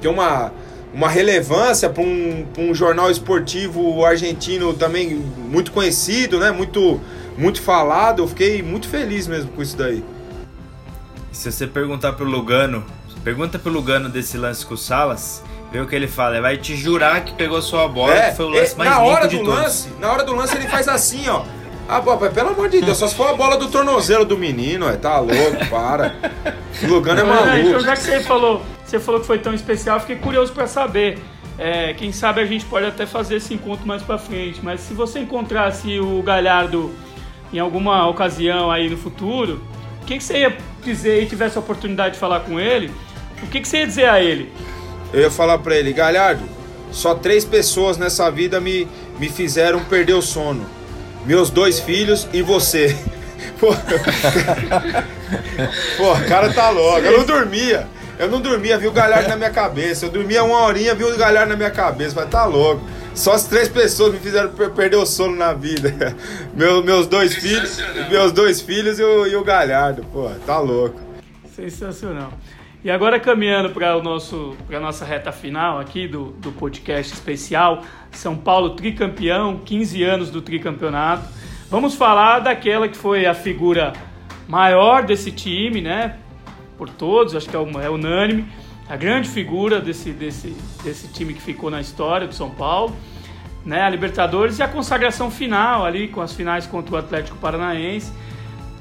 ter uma uma relevância para um, um jornal esportivo argentino também muito conhecido, né? Muito, muito falado. Eu fiquei muito feliz mesmo com isso daí. Se você perguntar pro Lugano, pergunta pro Lugano desse lance com o Salas, vê o que ele fala. Ele vai te jurar que pegou sua bola, É, que foi o lance é, mais na hora de do todos. lance, na hora do lance ele faz assim, ó. Ah, papai, pelo amor de Deus, só se for a bola do tornozelo do menino, é, tá louco, para. O Lugano é Olha, então, maluco. já que você falou, você falou que foi tão especial, fiquei curioso para saber. É, quem sabe a gente pode até fazer esse encontro mais para frente. Mas se você encontrasse o Galhardo em alguma ocasião aí no futuro, o que, que você ia dizer e tivesse a oportunidade de falar com ele? O que, que você ia dizer a ele? Eu ia falar pra ele, Galhardo, só três pessoas nessa vida me, me fizeram perder o sono. Meus dois filhos e você. <laughs> Pô, <laughs> Pô, o cara tá louco. Eu não dormia. Eu não dormia, vi o Galhardo na minha cabeça. Eu dormia uma horinha, vi o Galhardo na minha cabeça. Falei, tá louco. Só as três pessoas me fizeram per- perder o sono na vida. <laughs> Meu, meus dois filhos, meus dois filhos e o, e o Galhardo. Pô, tá louco. Sensacional. E agora caminhando para o nosso para nossa reta final aqui do, do podcast especial São Paulo tricampeão, 15 anos do tricampeonato. Vamos falar daquela que foi a figura maior desse time, né? Por todos, acho que é, uma- é unânime, a grande figura desse, desse, desse time que ficou na história do São Paulo, né? A Libertadores e a consagração final ali com as finais contra o Atlético Paranaense.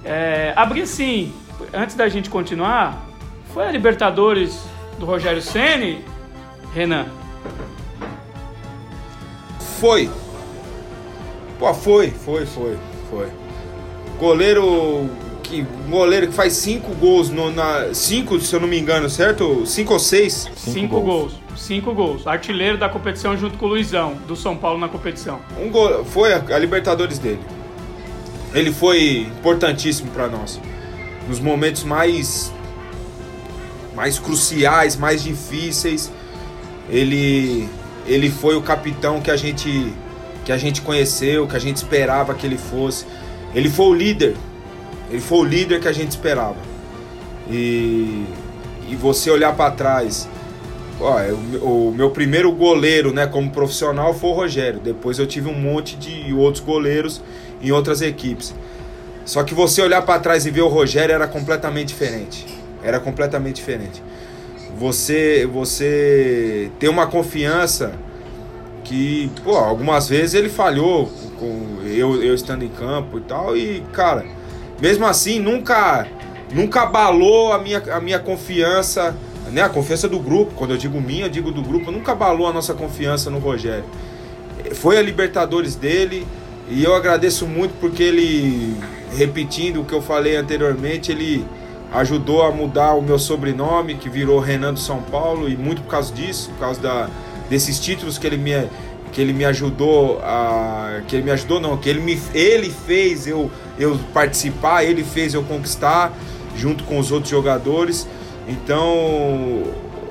É, abrir assim, antes da gente continuar, foi a Libertadores do Rogério Ceni, Renan? Foi. Pô, foi, foi, foi, foi. Goleiro que goleiro que faz cinco gols no, na cinco, se eu não me engano, certo? Cinco ou seis. Cinco, gols. Cinco gols. Artilheiro da competição junto com o Luizão, do São Paulo na competição. Um gol, foi a, a Libertadores dele. Ele foi importantíssimo pra nós. Nos momentos mais mais cruciais, mais difíceis, ele ele foi o capitão que a gente que a gente conheceu, que a gente esperava que ele fosse. Ele foi o líder. Ele foi o líder que a gente esperava. E e você olhar pra trás, Ó, eu- o meu primeiro goleiro, né, como profissional foi o Rogério. Depois eu tive um monte de outros goleiros em outras equipes. Só que você olhar pra trás e ver o Rogério era completamente diferente. Era completamente diferente. Você você ter uma confiança que, pô, algumas vezes ele falhou com eu, eu estando em campo e tal e, cara, mesmo assim nunca nunca abalou a minha, a minha confiança, né? A confiança do grupo. Quando eu digo minha, eu digo do grupo. Nunca abalou a nossa confiança no Rogério. Foi a Libertadores dele e eu agradeço muito porque ele, repetindo o que eu falei anteriormente, ele ajudou a mudar o meu sobrenome, que virou Renan do São Paulo, e muito por causa disso, por causa da, desses títulos que ele me que ele me ajudou a que ele me ajudou não, que ele me ele fez eu eu participar, ele fez eu conquistar junto com os outros jogadores. Então,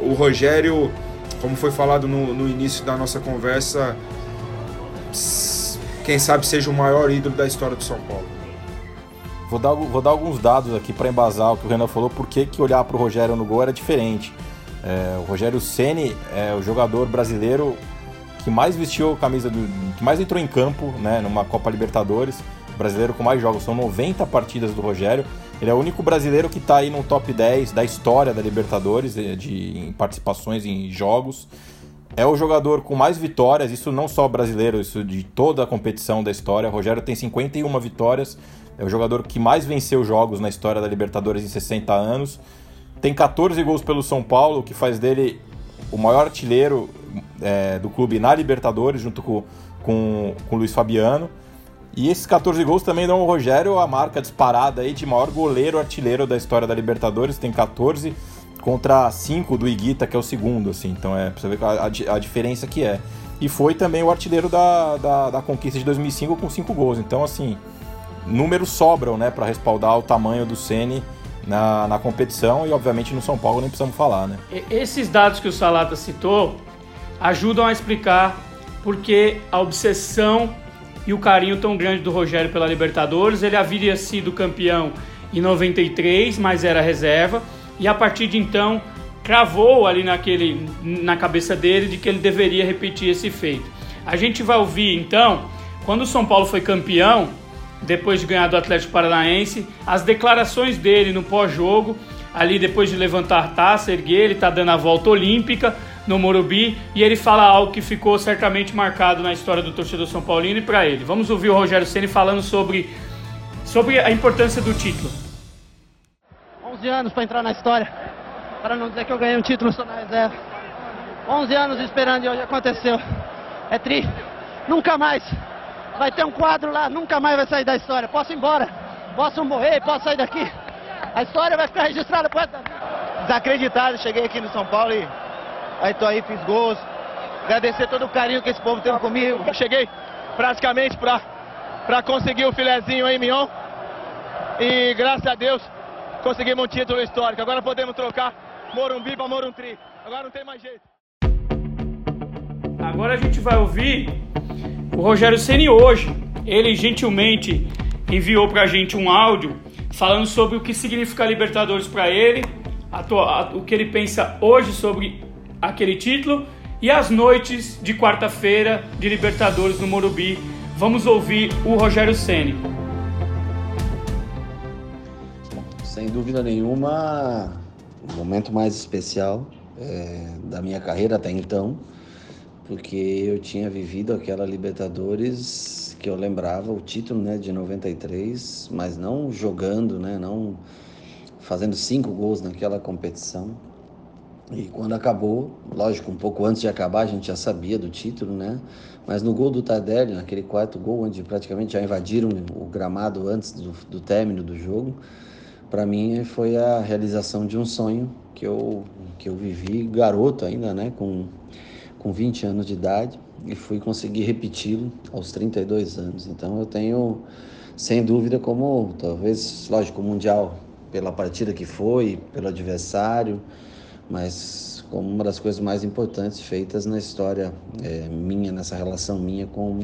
o Rogério, como foi falado no, no início da nossa conversa, quem sabe seja o maior ídolo da história do São Paulo. Vou dar, vou dar alguns dados aqui para embasar o que o Renan falou, por que que olhar para o Rogério no gol era diferente. É, o Rogério Ceni é o jogador brasileiro que mais vestiu a camisa do. que mais entrou em campo né, numa Copa Libertadores. Brasileiro com mais jogos, são 90 partidas do Rogério. Ele é o único brasileiro que está aí no top 10 da história da Libertadores, de, de participações em jogos. É o jogador com mais vitórias, isso não só brasileiro, isso de toda a competição da história. O Rogério tem 51 vitórias, é o jogador que mais venceu jogos na história da Libertadores em 60 anos. Tem 14 gols pelo São Paulo, o que faz dele o maior artilheiro é, do clube na Libertadores, junto com, com, com o Luiz Fabiano. E esses 14 gols também dão ao Rogério a marca disparada aí de maior goleiro artilheiro da história da Libertadores, tem 14 contra 5 do Iguita, que é o segundo, assim. Então é pra você ver a, a, a diferença que é. E foi também o artilheiro da, da, da conquista de 2005 com 5 gols. Então, assim, números sobram, né, para respaldar o tamanho do Ceni na, na competição e, obviamente, no São Paulo nem precisamos falar, né? Esses dados que o Salata citou ajudam a explicar porque a obsessão e o carinho tão grande do Rogério pela Libertadores. Ele havia sido campeão em 93, mas era reserva, e a partir de então cravou ali naquele, na cabeça dele de que ele deveria repetir esse feito. A gente vai ouvir então, quando o São Paulo foi campeão, depois de ganhar do Atlético Paranaense, as declarações dele no pós-jogo, ali depois de levantar a taça, erguer, ele está dando a volta olímpica no Morumbi e ele fala algo que ficou certamente marcado na história do torcedor São Paulino e para ele. Vamos ouvir o Rogério Ceni falando sobre, sobre a importância do título. 11 anos para entrar na história, para não dizer que eu ganhei um título só na reserva. 11 anos esperando e hoje aconteceu. É tri. Nunca mais vai ter um quadro lá, nunca mais vai sair da história. Posso ir embora, posso morrer, posso sair daqui. A história vai ficar registrada por Desacreditado, cheguei aqui no São Paulo e aí tô aí, fiz gols. Agradecer todo o carinho que esse povo tem comigo. Cheguei praticamente pra, pra conseguir o filezinho aí, Mion. E graças a Deus conseguimos um título histórico. Agora podemos trocar Morumbi para Morumbi. Agora não tem mais jeito. Agora a gente vai ouvir o Rogério Ceni hoje, ele gentilmente enviou para a gente um áudio falando sobre o que significa Libertadores para ele, a, a, o que ele pensa hoje sobre aquele título e as noites de quarta-feira de Libertadores no Morumbi. Vamos ouvir o Rogério Ceni. Sem dúvida nenhuma, o momento mais especial é, da minha carreira até então porque eu tinha vivido aquela Libertadores que eu lembrava o título, né, de 93, mas não jogando, né, não fazendo cinco gols naquela competição. E quando acabou, lógico, um pouco antes de acabar, a gente já sabia do título, né? Mas no gol do Tardelli, naquele quarto gol, onde praticamente já invadiram o gramado antes do, do término do jogo, para mim foi a realização de um sonho que eu, que eu vivi garoto ainda, né? Com com 20 anos de idade e fui conseguir repeti-lo aos 32 anos. Então eu tenho, sem dúvida, como talvez, lógico, o Mundial, pela partida que foi, pelo adversário, mas como uma das coisas mais importantes feitas na história é, minha, nessa relação minha com,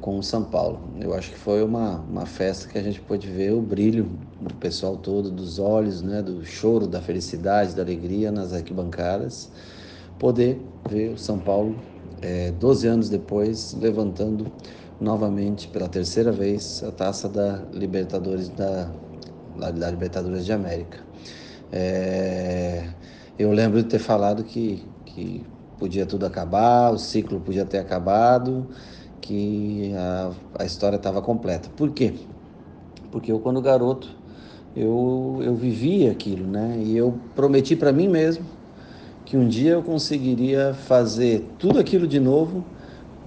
com o São Paulo. Eu acho que foi uma, uma festa que a gente pôde ver o brilho do pessoal todo, dos olhos, né, do choro, da felicidade, da alegria nas arquibancadas poder ver o São Paulo, é, 12 anos depois, levantando novamente pela terceira vez a taça da Libertadores da, da Libertadores de América. É, eu lembro de ter falado que, que podia tudo acabar, o ciclo podia ter acabado, que a, a história estava completa. Por quê? Porque eu, quando garoto, eu, eu vivia aquilo, né? E eu prometi para mim mesmo que um dia eu conseguiria fazer tudo aquilo de novo,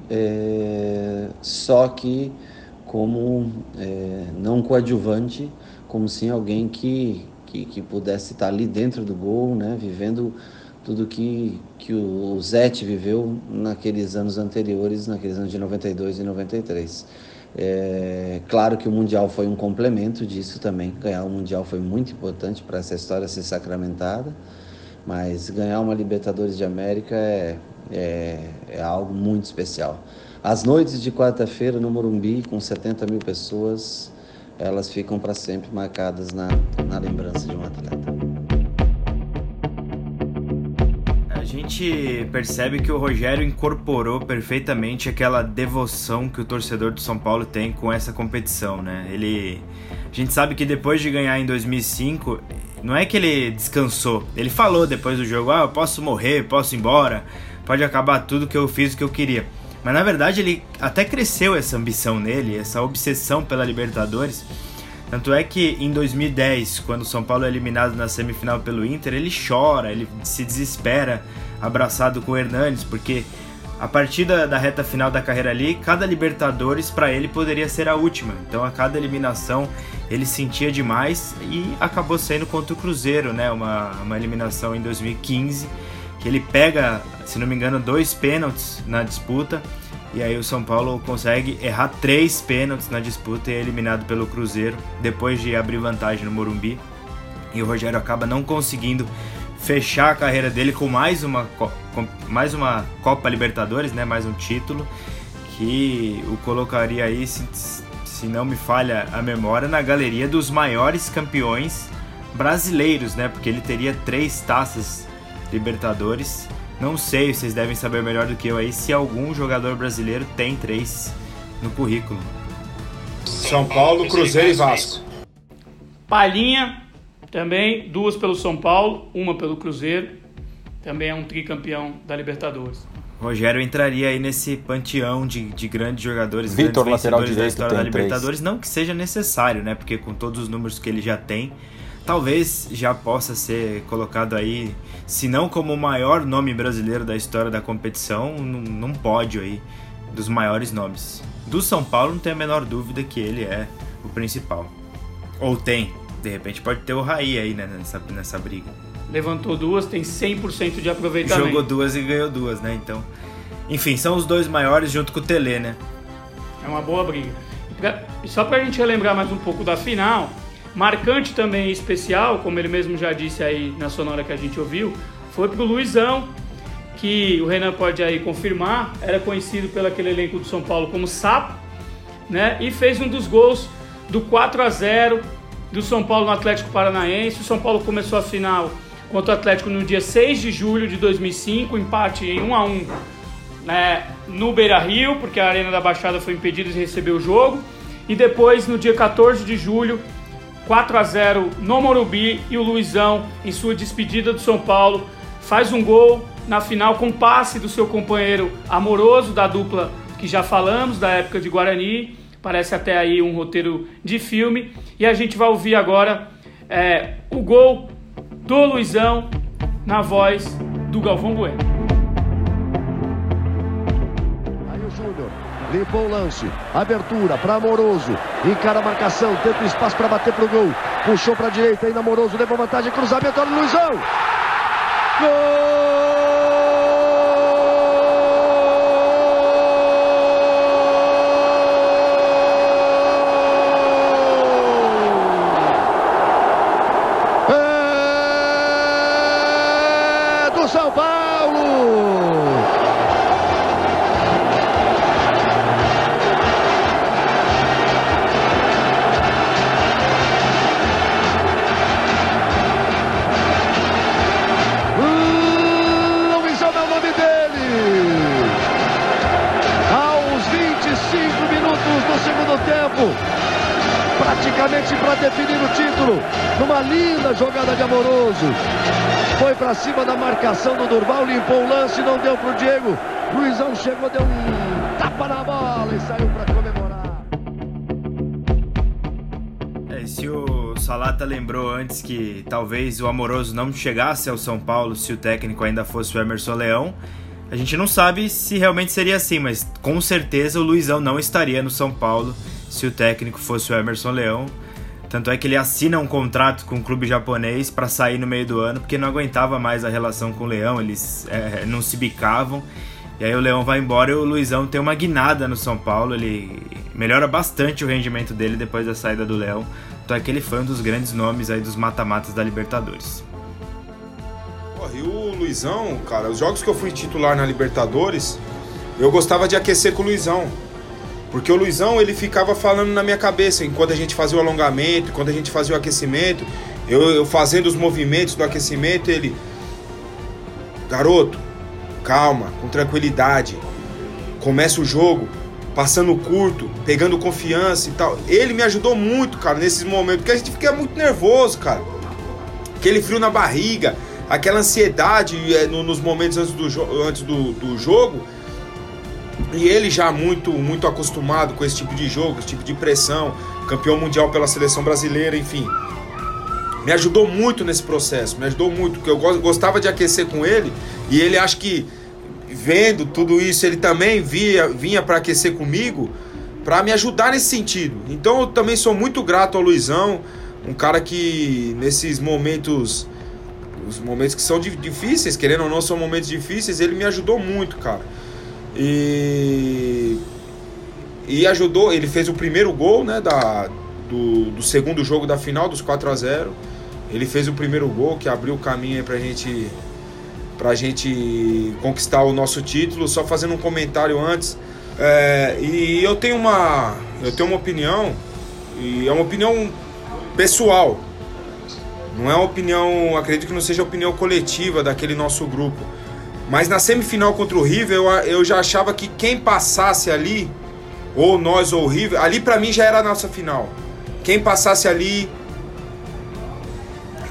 é, só que como é, não coadjuvante, como sim alguém que, que, que, pudesse estar ali dentro do gol, né, vivendo tudo que, que o Zete viveu naqueles anos anteriores, naqueles anos de 92 e 93. É, claro que o Mundial foi um complemento disso também. Ganhar o Mundial foi muito importante para essa história ser sacramentada. Mas ganhar uma Libertadores de América é, é, é algo muito especial. As noites de quarta-feira no Morumbi, com 70 mil pessoas, elas ficam para sempre marcadas na, na lembrança de um atleta. gente percebe que o Rogério incorporou perfeitamente aquela devoção que o torcedor do São Paulo tem com essa competição, né? Ele a gente sabe que depois de ganhar em 2005, não é que ele descansou. Ele falou depois do jogo: "Ah, eu posso morrer, posso ir embora, pode acabar tudo que eu fiz o que eu queria". Mas na verdade ele até cresceu essa ambição nele, essa obsessão pela Libertadores. Tanto é que em 2010, quando o São Paulo é eliminado na semifinal pelo Inter, ele chora, ele se desespera abraçado com o Hernanes, porque a partir da, da reta final da carreira ali, cada Libertadores para ele poderia ser a última. Então a cada eliminação ele sentia demais e acabou sendo contra o Cruzeiro, né? Uma, uma eliminação em 2015, que ele pega, se não me engano, dois pênaltis na disputa e aí o São Paulo consegue errar três pênaltis na disputa e é eliminado pelo Cruzeiro depois de abrir vantagem no Morumbi. E o Rogério acaba não conseguindo fechar a carreira dele com mais uma, com mais uma Copa Libertadores, né? mais um título, que o colocaria aí, se, se não me falha a memória, na galeria dos maiores campeões brasileiros, né? porque ele teria três taças Libertadores não sei, vocês devem saber melhor do que eu aí se algum jogador brasileiro tem três no currículo. São Paulo, Cruzeiro e Vasco. Palhinha, também, duas pelo São Paulo, uma pelo Cruzeiro. Também é um tricampeão da Libertadores. Rogério entraria aí nesse panteão de, de grandes jogadores, Vitor, grandes lateral vencedores da história da Libertadores. Não que seja necessário, né? Porque com todos os números que ele já tem, talvez já possa ser colocado aí, se não como o maior nome brasileiro da história da competição, num, num pódio aí dos maiores nomes. Do São Paulo não tem a menor dúvida que ele é o principal. Ou tem, de repente pode ter o Raí aí né, nessa, nessa briga. Levantou duas, tem 100% de aproveitamento. Jogou duas e ganhou duas, né? Então, enfim, são os dois maiores junto com o Tele, né? É uma boa briga. E, pra, só pra gente relembrar mais um pouco da final, Marcante também especial, como ele mesmo já disse aí na sonora que a gente ouviu, foi pro Luizão, que o Renan pode aí confirmar, era conhecido pelo aquele elenco do São Paulo como Sapo, né? E fez um dos gols do 4 a 0 do São Paulo no Atlético Paranaense. O São Paulo começou a final contra o Atlético no dia 6 de julho de 2005, empate em 1 a 1 né, no Beira-Rio, porque a Arena da Baixada foi impedida de receber o jogo. E depois, no dia 14 de julho, 4 a 0 no Morumbi e o Luizão, em sua despedida do São Paulo, faz um gol na final com passe do seu companheiro amoroso da dupla que já falamos, da época de Guarani. Parece até aí um roteiro de filme. E a gente vai ouvir agora é, o gol do Luizão na voz do Galvão Bueno. Limpou o lance, abertura para Amoroso, encara a marcação, tenta espaço para bater pro gol, puxou para direita, ainda Amoroso. Levou vantagem, cruzamento, olha o Luizão! Gol! Cima da marcação do Durval, limpou o lance, não deu pro Diego. Luizão chegou, deu um tapa na bola e saiu para comemorar. É, se o Salata lembrou antes que talvez o Amoroso não chegasse ao São Paulo se o técnico ainda fosse o Emerson Leão, a gente não sabe se realmente seria assim, mas com certeza o Luizão não estaria no São Paulo se o técnico fosse o Emerson Leão. Tanto é que ele assina um contrato com o clube japonês para sair no meio do ano, porque não aguentava mais a relação com o Leão, eles é, não se bicavam. E aí o Leão vai embora e o Luizão tem uma guinada no São Paulo, ele melhora bastante o rendimento dele depois da saída do Leão. Então é que ele foi um dos grandes nomes aí dos mata-matas da Libertadores. E o Luizão, cara, os jogos que eu fui titular na Libertadores, eu gostava de aquecer com o Luizão. Porque o Luizão, ele ficava falando na minha cabeça, enquanto a gente fazia o alongamento, enquanto a gente fazia o aquecimento, eu, eu fazendo os movimentos do aquecimento, ele... Garoto, calma, com tranquilidade. Começa o jogo, passando curto, pegando confiança e tal. Ele me ajudou muito, cara, nesses momentos, porque a gente fica muito nervoso, cara. Aquele frio na barriga, aquela ansiedade é, no, nos momentos antes, do, antes do, do jogo. E ele já muito, muito acostumado com esse tipo de jogo, esse tipo de pressão, campeão mundial pela seleção brasileira, enfim. Me ajudou muito nesse processo, me ajudou muito, porque eu gostava de aquecer com ele e ele acho que vendo tudo isso, ele também via, vinha para aquecer comigo, para me ajudar nesse sentido. Então eu também sou muito grato ao Luizão, um cara que nesses momentos, os momentos que são difíceis, querendo ou não, são momentos difíceis, ele me ajudou muito, cara. E e ajudou, ele fez o primeiro gol, né, da do, do segundo jogo da final dos 4 a 0. Ele fez o primeiro gol que abriu o caminho pra gente para a gente conquistar o nosso título. Só fazendo um comentário antes. É, e eu tenho uma eu tenho uma opinião e é uma opinião pessoal. Não é uma opinião, acredito que não seja opinião coletiva daquele nosso grupo. Mas na semifinal contra o River, eu, eu já achava que quem passasse ali, ou nós ou o River, ali para mim já era a nossa final. Quem passasse ali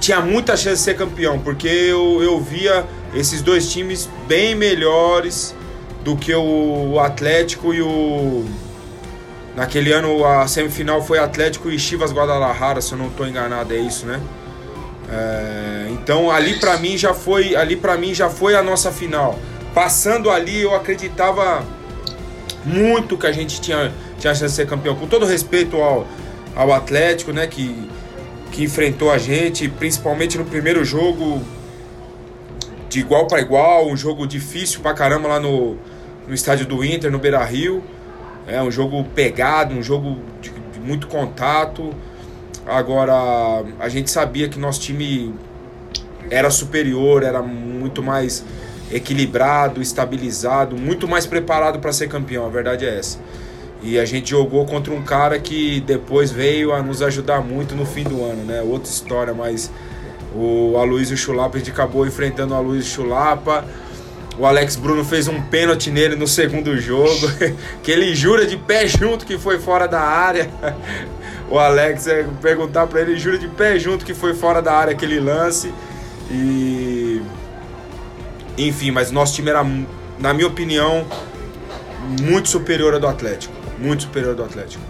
tinha muita chance de ser campeão, porque eu, eu via esses dois times bem melhores do que o Atlético e o. Naquele ano a semifinal foi Atlético e Chivas Guadalajara, se eu não estou enganado, é isso, né? É, então ali para mim já foi, ali para mim já foi a nossa final. Passando ali, eu acreditava muito que a gente tinha, tinha chance de ser campeão. Com todo respeito ao, ao Atlético, né, que, que enfrentou a gente, principalmente no primeiro jogo, de igual para igual, um jogo difícil pra caramba lá no, no estádio do Inter, no Beira Rio. É um jogo pegado, um jogo de, de muito contato. Agora, a gente sabia que nosso time era superior, era muito mais equilibrado, estabilizado, muito mais preparado para ser campeão, a verdade é essa. E a gente jogou contra um cara que depois veio a nos ajudar muito no fim do ano, né? Outra história, mas o Aloysio Chulapa, a gente acabou enfrentando o Aloysio Chulapa. O Alex Bruno fez um pênalti nele no segundo jogo, <laughs> que ele jura de pé junto que foi fora da área. O Alex, é, perguntar para ele, jura de pé junto que foi fora da área aquele lance. E. Enfim, mas nosso time era, na minha opinião, muito superior ao do Atlético. Muito superior ao do Atlético.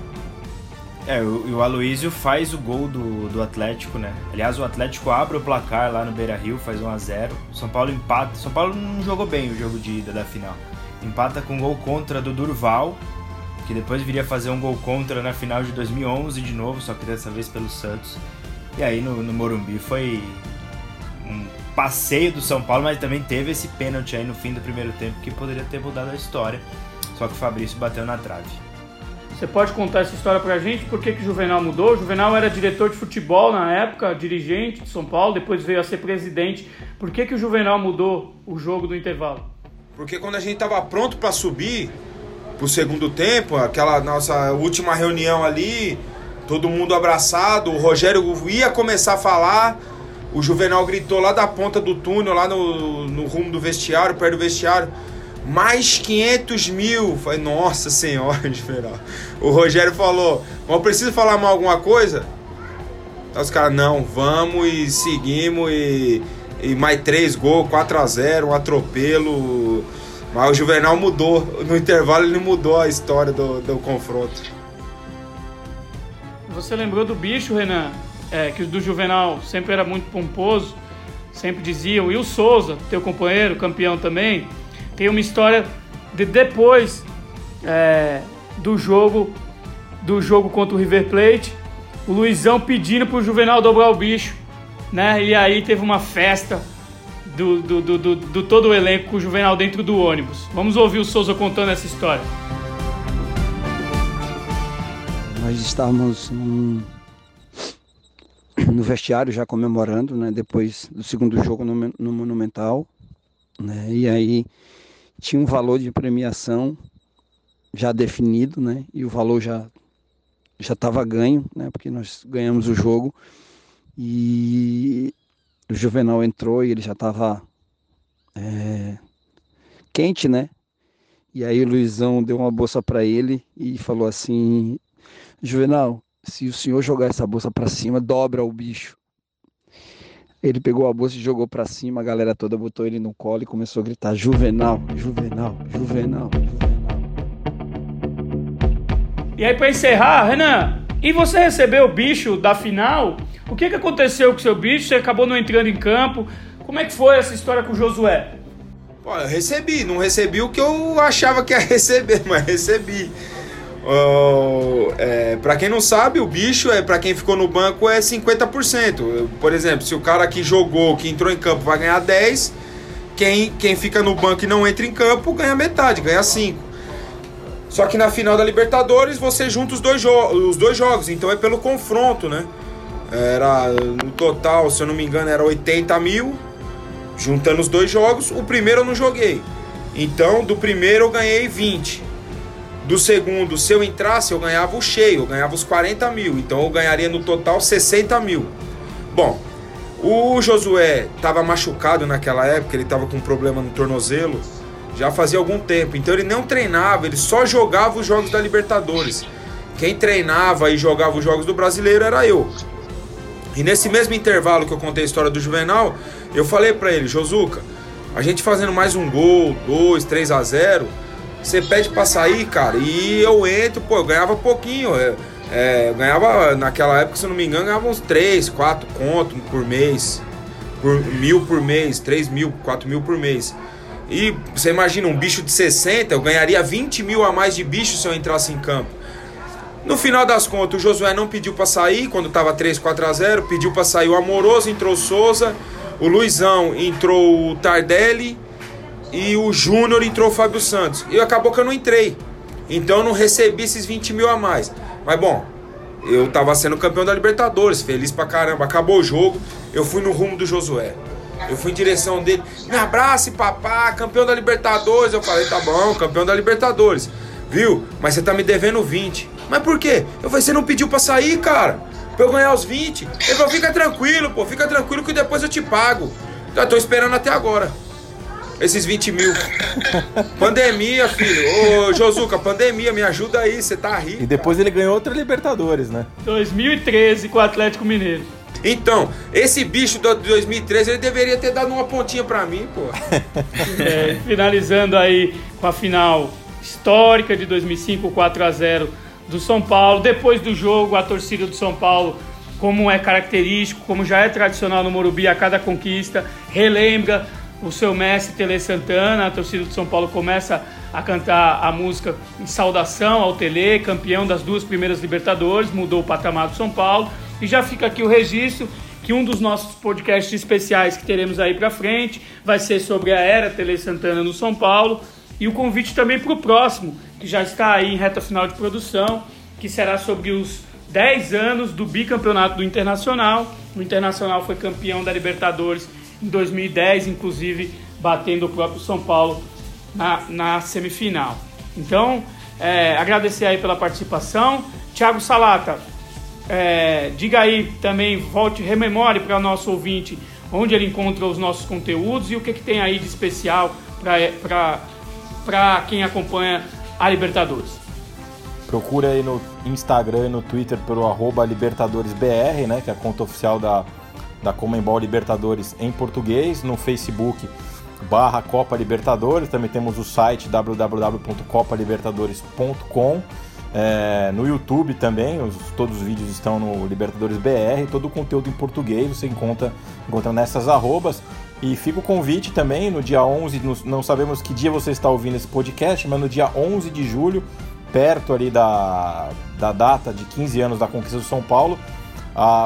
É, o, o Aloísio faz o gol do, do Atlético, né? Aliás, o Atlético abre o placar lá no Beira Rio, faz 1 a 0 São Paulo empata. São Paulo não jogou bem o jogo de ida da final. Empata com gol contra do Durval, que depois viria fazer um gol contra na final de 2011 de novo, só que dessa vez pelo Santos. E aí no, no Morumbi foi um passeio do São Paulo, mas também teve esse pênalti aí no fim do primeiro tempo que poderia ter mudado a história. Só que o Fabrício bateu na trave. Você pode contar essa história pra gente? Por que, que o Juvenal mudou? O Juvenal era diretor de futebol na época, dirigente de São Paulo, depois veio a ser presidente. Por que, que o Juvenal mudou o jogo do intervalo? Porque quando a gente tava pronto para subir pro segundo tempo, aquela nossa última reunião ali, todo mundo abraçado, o Rogério ia começar a falar, o Juvenal gritou lá da ponta do túnel, lá no, no rumo do vestiário, perto do vestiário mais 500 mil. Falei, nossa senhora, <laughs> diferal. O Rogério falou, mas eu preciso falar mais alguma coisa? Então os caras, não, vamos e seguimos e, e mais três gols, 4 a 0 um atropelo. Mas o Juvenal mudou, no intervalo ele mudou a história do, do confronto. Você lembrou do bicho, Renan? É, que o do Juvenal sempre era muito pomposo, sempre diziam, e o Souza, teu companheiro, campeão também, tem uma história de depois é, do jogo do jogo contra o River Plate, o Luizão pedindo pro Juvenal dobrar o bicho, né? E aí teve uma festa do, do, do, do, do todo o elenco Juvenal dentro do ônibus. Vamos ouvir o Souza contando essa história. Nós estávamos num, no vestiário já comemorando, né? Depois do segundo jogo no, no Monumental, né? E aí tinha um valor de premiação já definido, né? E o valor já já estava ganho, né? Porque nós ganhamos o jogo e o Juvenal entrou e ele já estava é, quente, né? E aí o Luizão deu uma bolsa para ele e falou assim: Juvenal, se o senhor jogar essa bolsa para cima, dobra o bicho. Ele pegou a bolsa e jogou para cima, a galera toda botou ele no colo e começou a gritar: Juvenal, Juvenal, Juvenal, Juvenal. E aí, para encerrar, Renan, e você recebeu o bicho da final? O que, que aconteceu com o seu bicho? Você acabou não entrando em campo? Como é que foi essa história com o Josué? Pô, eu recebi, não recebi o que eu achava que ia <laughs> receber, mas recebi. Uh, é, para quem não sabe, o bicho é para quem ficou no banco é 50%. Por exemplo, se o cara que jogou, que entrou em campo, vai ganhar 10, quem, quem fica no banco e não entra em campo ganha metade, ganha 5. Só que na final da Libertadores você junta os dois, os dois jogos, então é pelo confronto, né? Era no total, se eu não me engano, era 80 mil. Juntando os dois jogos, o primeiro eu não joguei. Então, do primeiro eu ganhei 20. Do segundo, se eu entrasse, eu ganhava o cheio, eu ganhava os 40 mil. Então eu ganharia no total 60 mil. Bom, o Josué estava machucado naquela época, ele estava com um problema no tornozelo já fazia algum tempo. Então ele não treinava, ele só jogava os jogos da Libertadores. Quem treinava e jogava os jogos do brasileiro era eu. E nesse mesmo intervalo que eu contei a história do Juvenal, eu falei para ele, Josuca, a gente fazendo mais um gol, dois, 3 a 0 você pede pra sair, cara, e eu entro, pô, eu ganhava pouquinho. Eu, é, eu ganhava, naquela época, se não me engano, ganhava uns 3, 4 contos por mês. Por mil por mês, 3 mil, 4 mil por mês. E você imagina, um bicho de 60, eu ganharia 20 mil a mais de bicho se eu entrasse em campo. No final das contas, o Josué não pediu para sair quando estava 3, 4 a 0, pediu para sair o Amoroso, entrou o Souza, o Luizão entrou o Tardelli e o Júnior entrou o Fábio Santos. E acabou que eu não entrei. Então eu não recebi esses 20 mil a mais. Mas bom, eu tava sendo campeão da Libertadores, feliz pra caramba. Acabou o jogo, eu fui no rumo do Josué. Eu fui em direção dele, me abrace, papá, campeão da Libertadores. Eu falei, tá bom, campeão da Libertadores. Viu? Mas você tá me devendo 20. Mas por quê? Eu falei, você não pediu pra sair, cara? Pra eu ganhar os 20. Ele falou, fica tranquilo, pô, fica tranquilo que depois eu te pago. Já tô esperando até agora. Esses 20 mil. <laughs> pandemia, filho. Ô, Josuca, pandemia, me ajuda aí, você tá rindo. E depois cara. ele ganhou outra Libertadores, né? 2013 com o Atlético Mineiro. Então, esse bicho de 2013 ele deveria ter dado uma pontinha para mim, pô. <laughs> É, finalizando aí com a final histórica de 2005, 4 a 0 do São Paulo. Depois do jogo, a torcida do São Paulo, como é característico, como já é tradicional no Morumbi, a cada conquista, relembra o seu mestre Tele Santana. A torcida do São Paulo começa a cantar a música em saudação ao Tele, campeão das duas primeiras Libertadores, mudou o patamar do São Paulo. E já fica aqui o registro que um dos nossos podcasts especiais que teremos aí para frente vai ser sobre a era Tele Santana no São Paulo e o convite também para o próximo, que já está aí em reta final de produção, que será sobre os 10 anos do bicampeonato do Internacional. O Internacional foi campeão da Libertadores em 2010, inclusive batendo o próprio São Paulo na, na semifinal. Então, é, agradecer aí pela participação. Thiago Salata, é, diga aí também, volte, rememore para o nosso ouvinte onde ele encontra os nossos conteúdos e o que, que tem aí de especial para quem acompanha a Libertadores. Procure aí no Instagram e no Twitter pelo arroba LibertadoresBR, né, que é a conta oficial da, da Comembol Libertadores em português, no Facebook barra Copa Libertadores, também temos o site www.copalibertadores.com é, no YouTube também, os, todos os vídeos estão no Libertadores BR, todo o conteúdo em português você encontra, encontra nessas arrobas. E fica o convite também, no dia 11, no, não sabemos que dia você está ouvindo esse podcast, mas no dia 11 de julho, perto ali da, da data de 15 anos da conquista do São Paulo,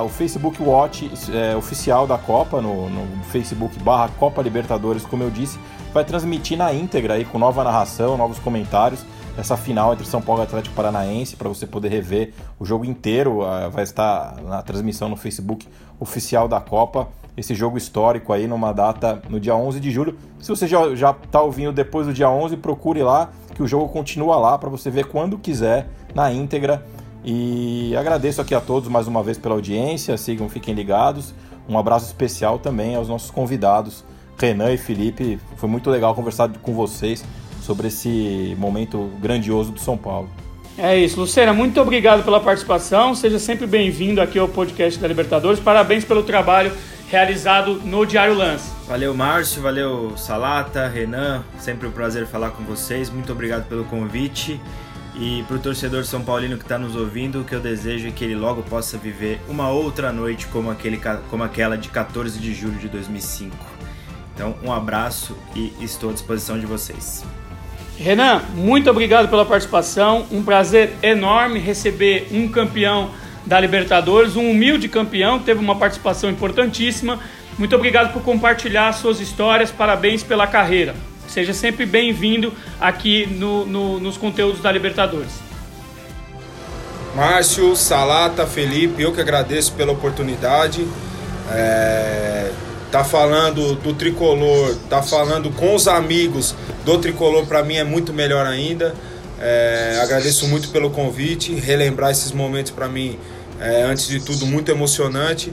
o Facebook Watch é, oficial da Copa, no, no Facebook barra Copa Libertadores, como eu disse, vai transmitir na íntegra aí com nova narração, novos comentários essa final entre São Paulo e Atlético Paranaense, para você poder rever o jogo inteiro. Vai estar na transmissão no Facebook oficial da Copa. Esse jogo histórico aí numa data no dia 11 de julho. Se você já está ouvindo depois do dia 11, procure lá, que o jogo continua lá para você ver quando quiser, na íntegra. E agradeço aqui a todos mais uma vez pela audiência. Sigam, fiquem ligados. Um abraço especial também aos nossos convidados Renan e Felipe. Foi muito legal conversar com vocês sobre esse momento grandioso do São Paulo. É isso, Lucena, muito obrigado pela participação. Seja sempre bem-vindo aqui ao podcast da Libertadores. Parabéns pelo trabalho realizado no Diário Lance. Valeu, Márcio, valeu, Salata, Renan. Sempre um prazer falar com vocês. Muito obrigado pelo convite. E para o torcedor São Paulino que está nos ouvindo, o que eu desejo é que ele logo possa viver uma outra noite como, aquele, como aquela de 14 de julho de 2005. Então, um abraço e estou à disposição de vocês. Renan, muito obrigado pela participação. Um prazer enorme receber um campeão da Libertadores, um humilde campeão teve uma participação importantíssima. Muito obrigado por compartilhar suas histórias. Parabéns pela carreira. Seja sempre bem-vindo aqui no, no, nos conteúdos da Libertadores. Márcio, Salata, Felipe, eu que agradeço pela oportunidade. É, tá falando do tricolor, tá falando com os amigos do tricolor, para mim é muito melhor ainda. É, agradeço muito pelo convite, relembrar esses momentos para mim, é, antes de tudo, muito emocionante.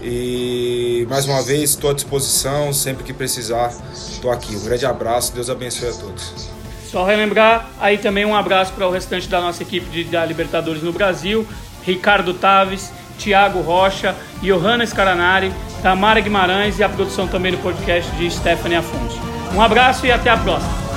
E mais uma vez estou à disposição, sempre que precisar, estou aqui. Um grande abraço, Deus abençoe a todos. Só relembrar aí também um abraço para o restante da nossa equipe de, da Libertadores no Brasil, Ricardo Taves, Tiago Rocha, Johanna Scaranari, Tamara Guimarães e a produção também do podcast de Stephanie Afonso. Um abraço e até a próxima.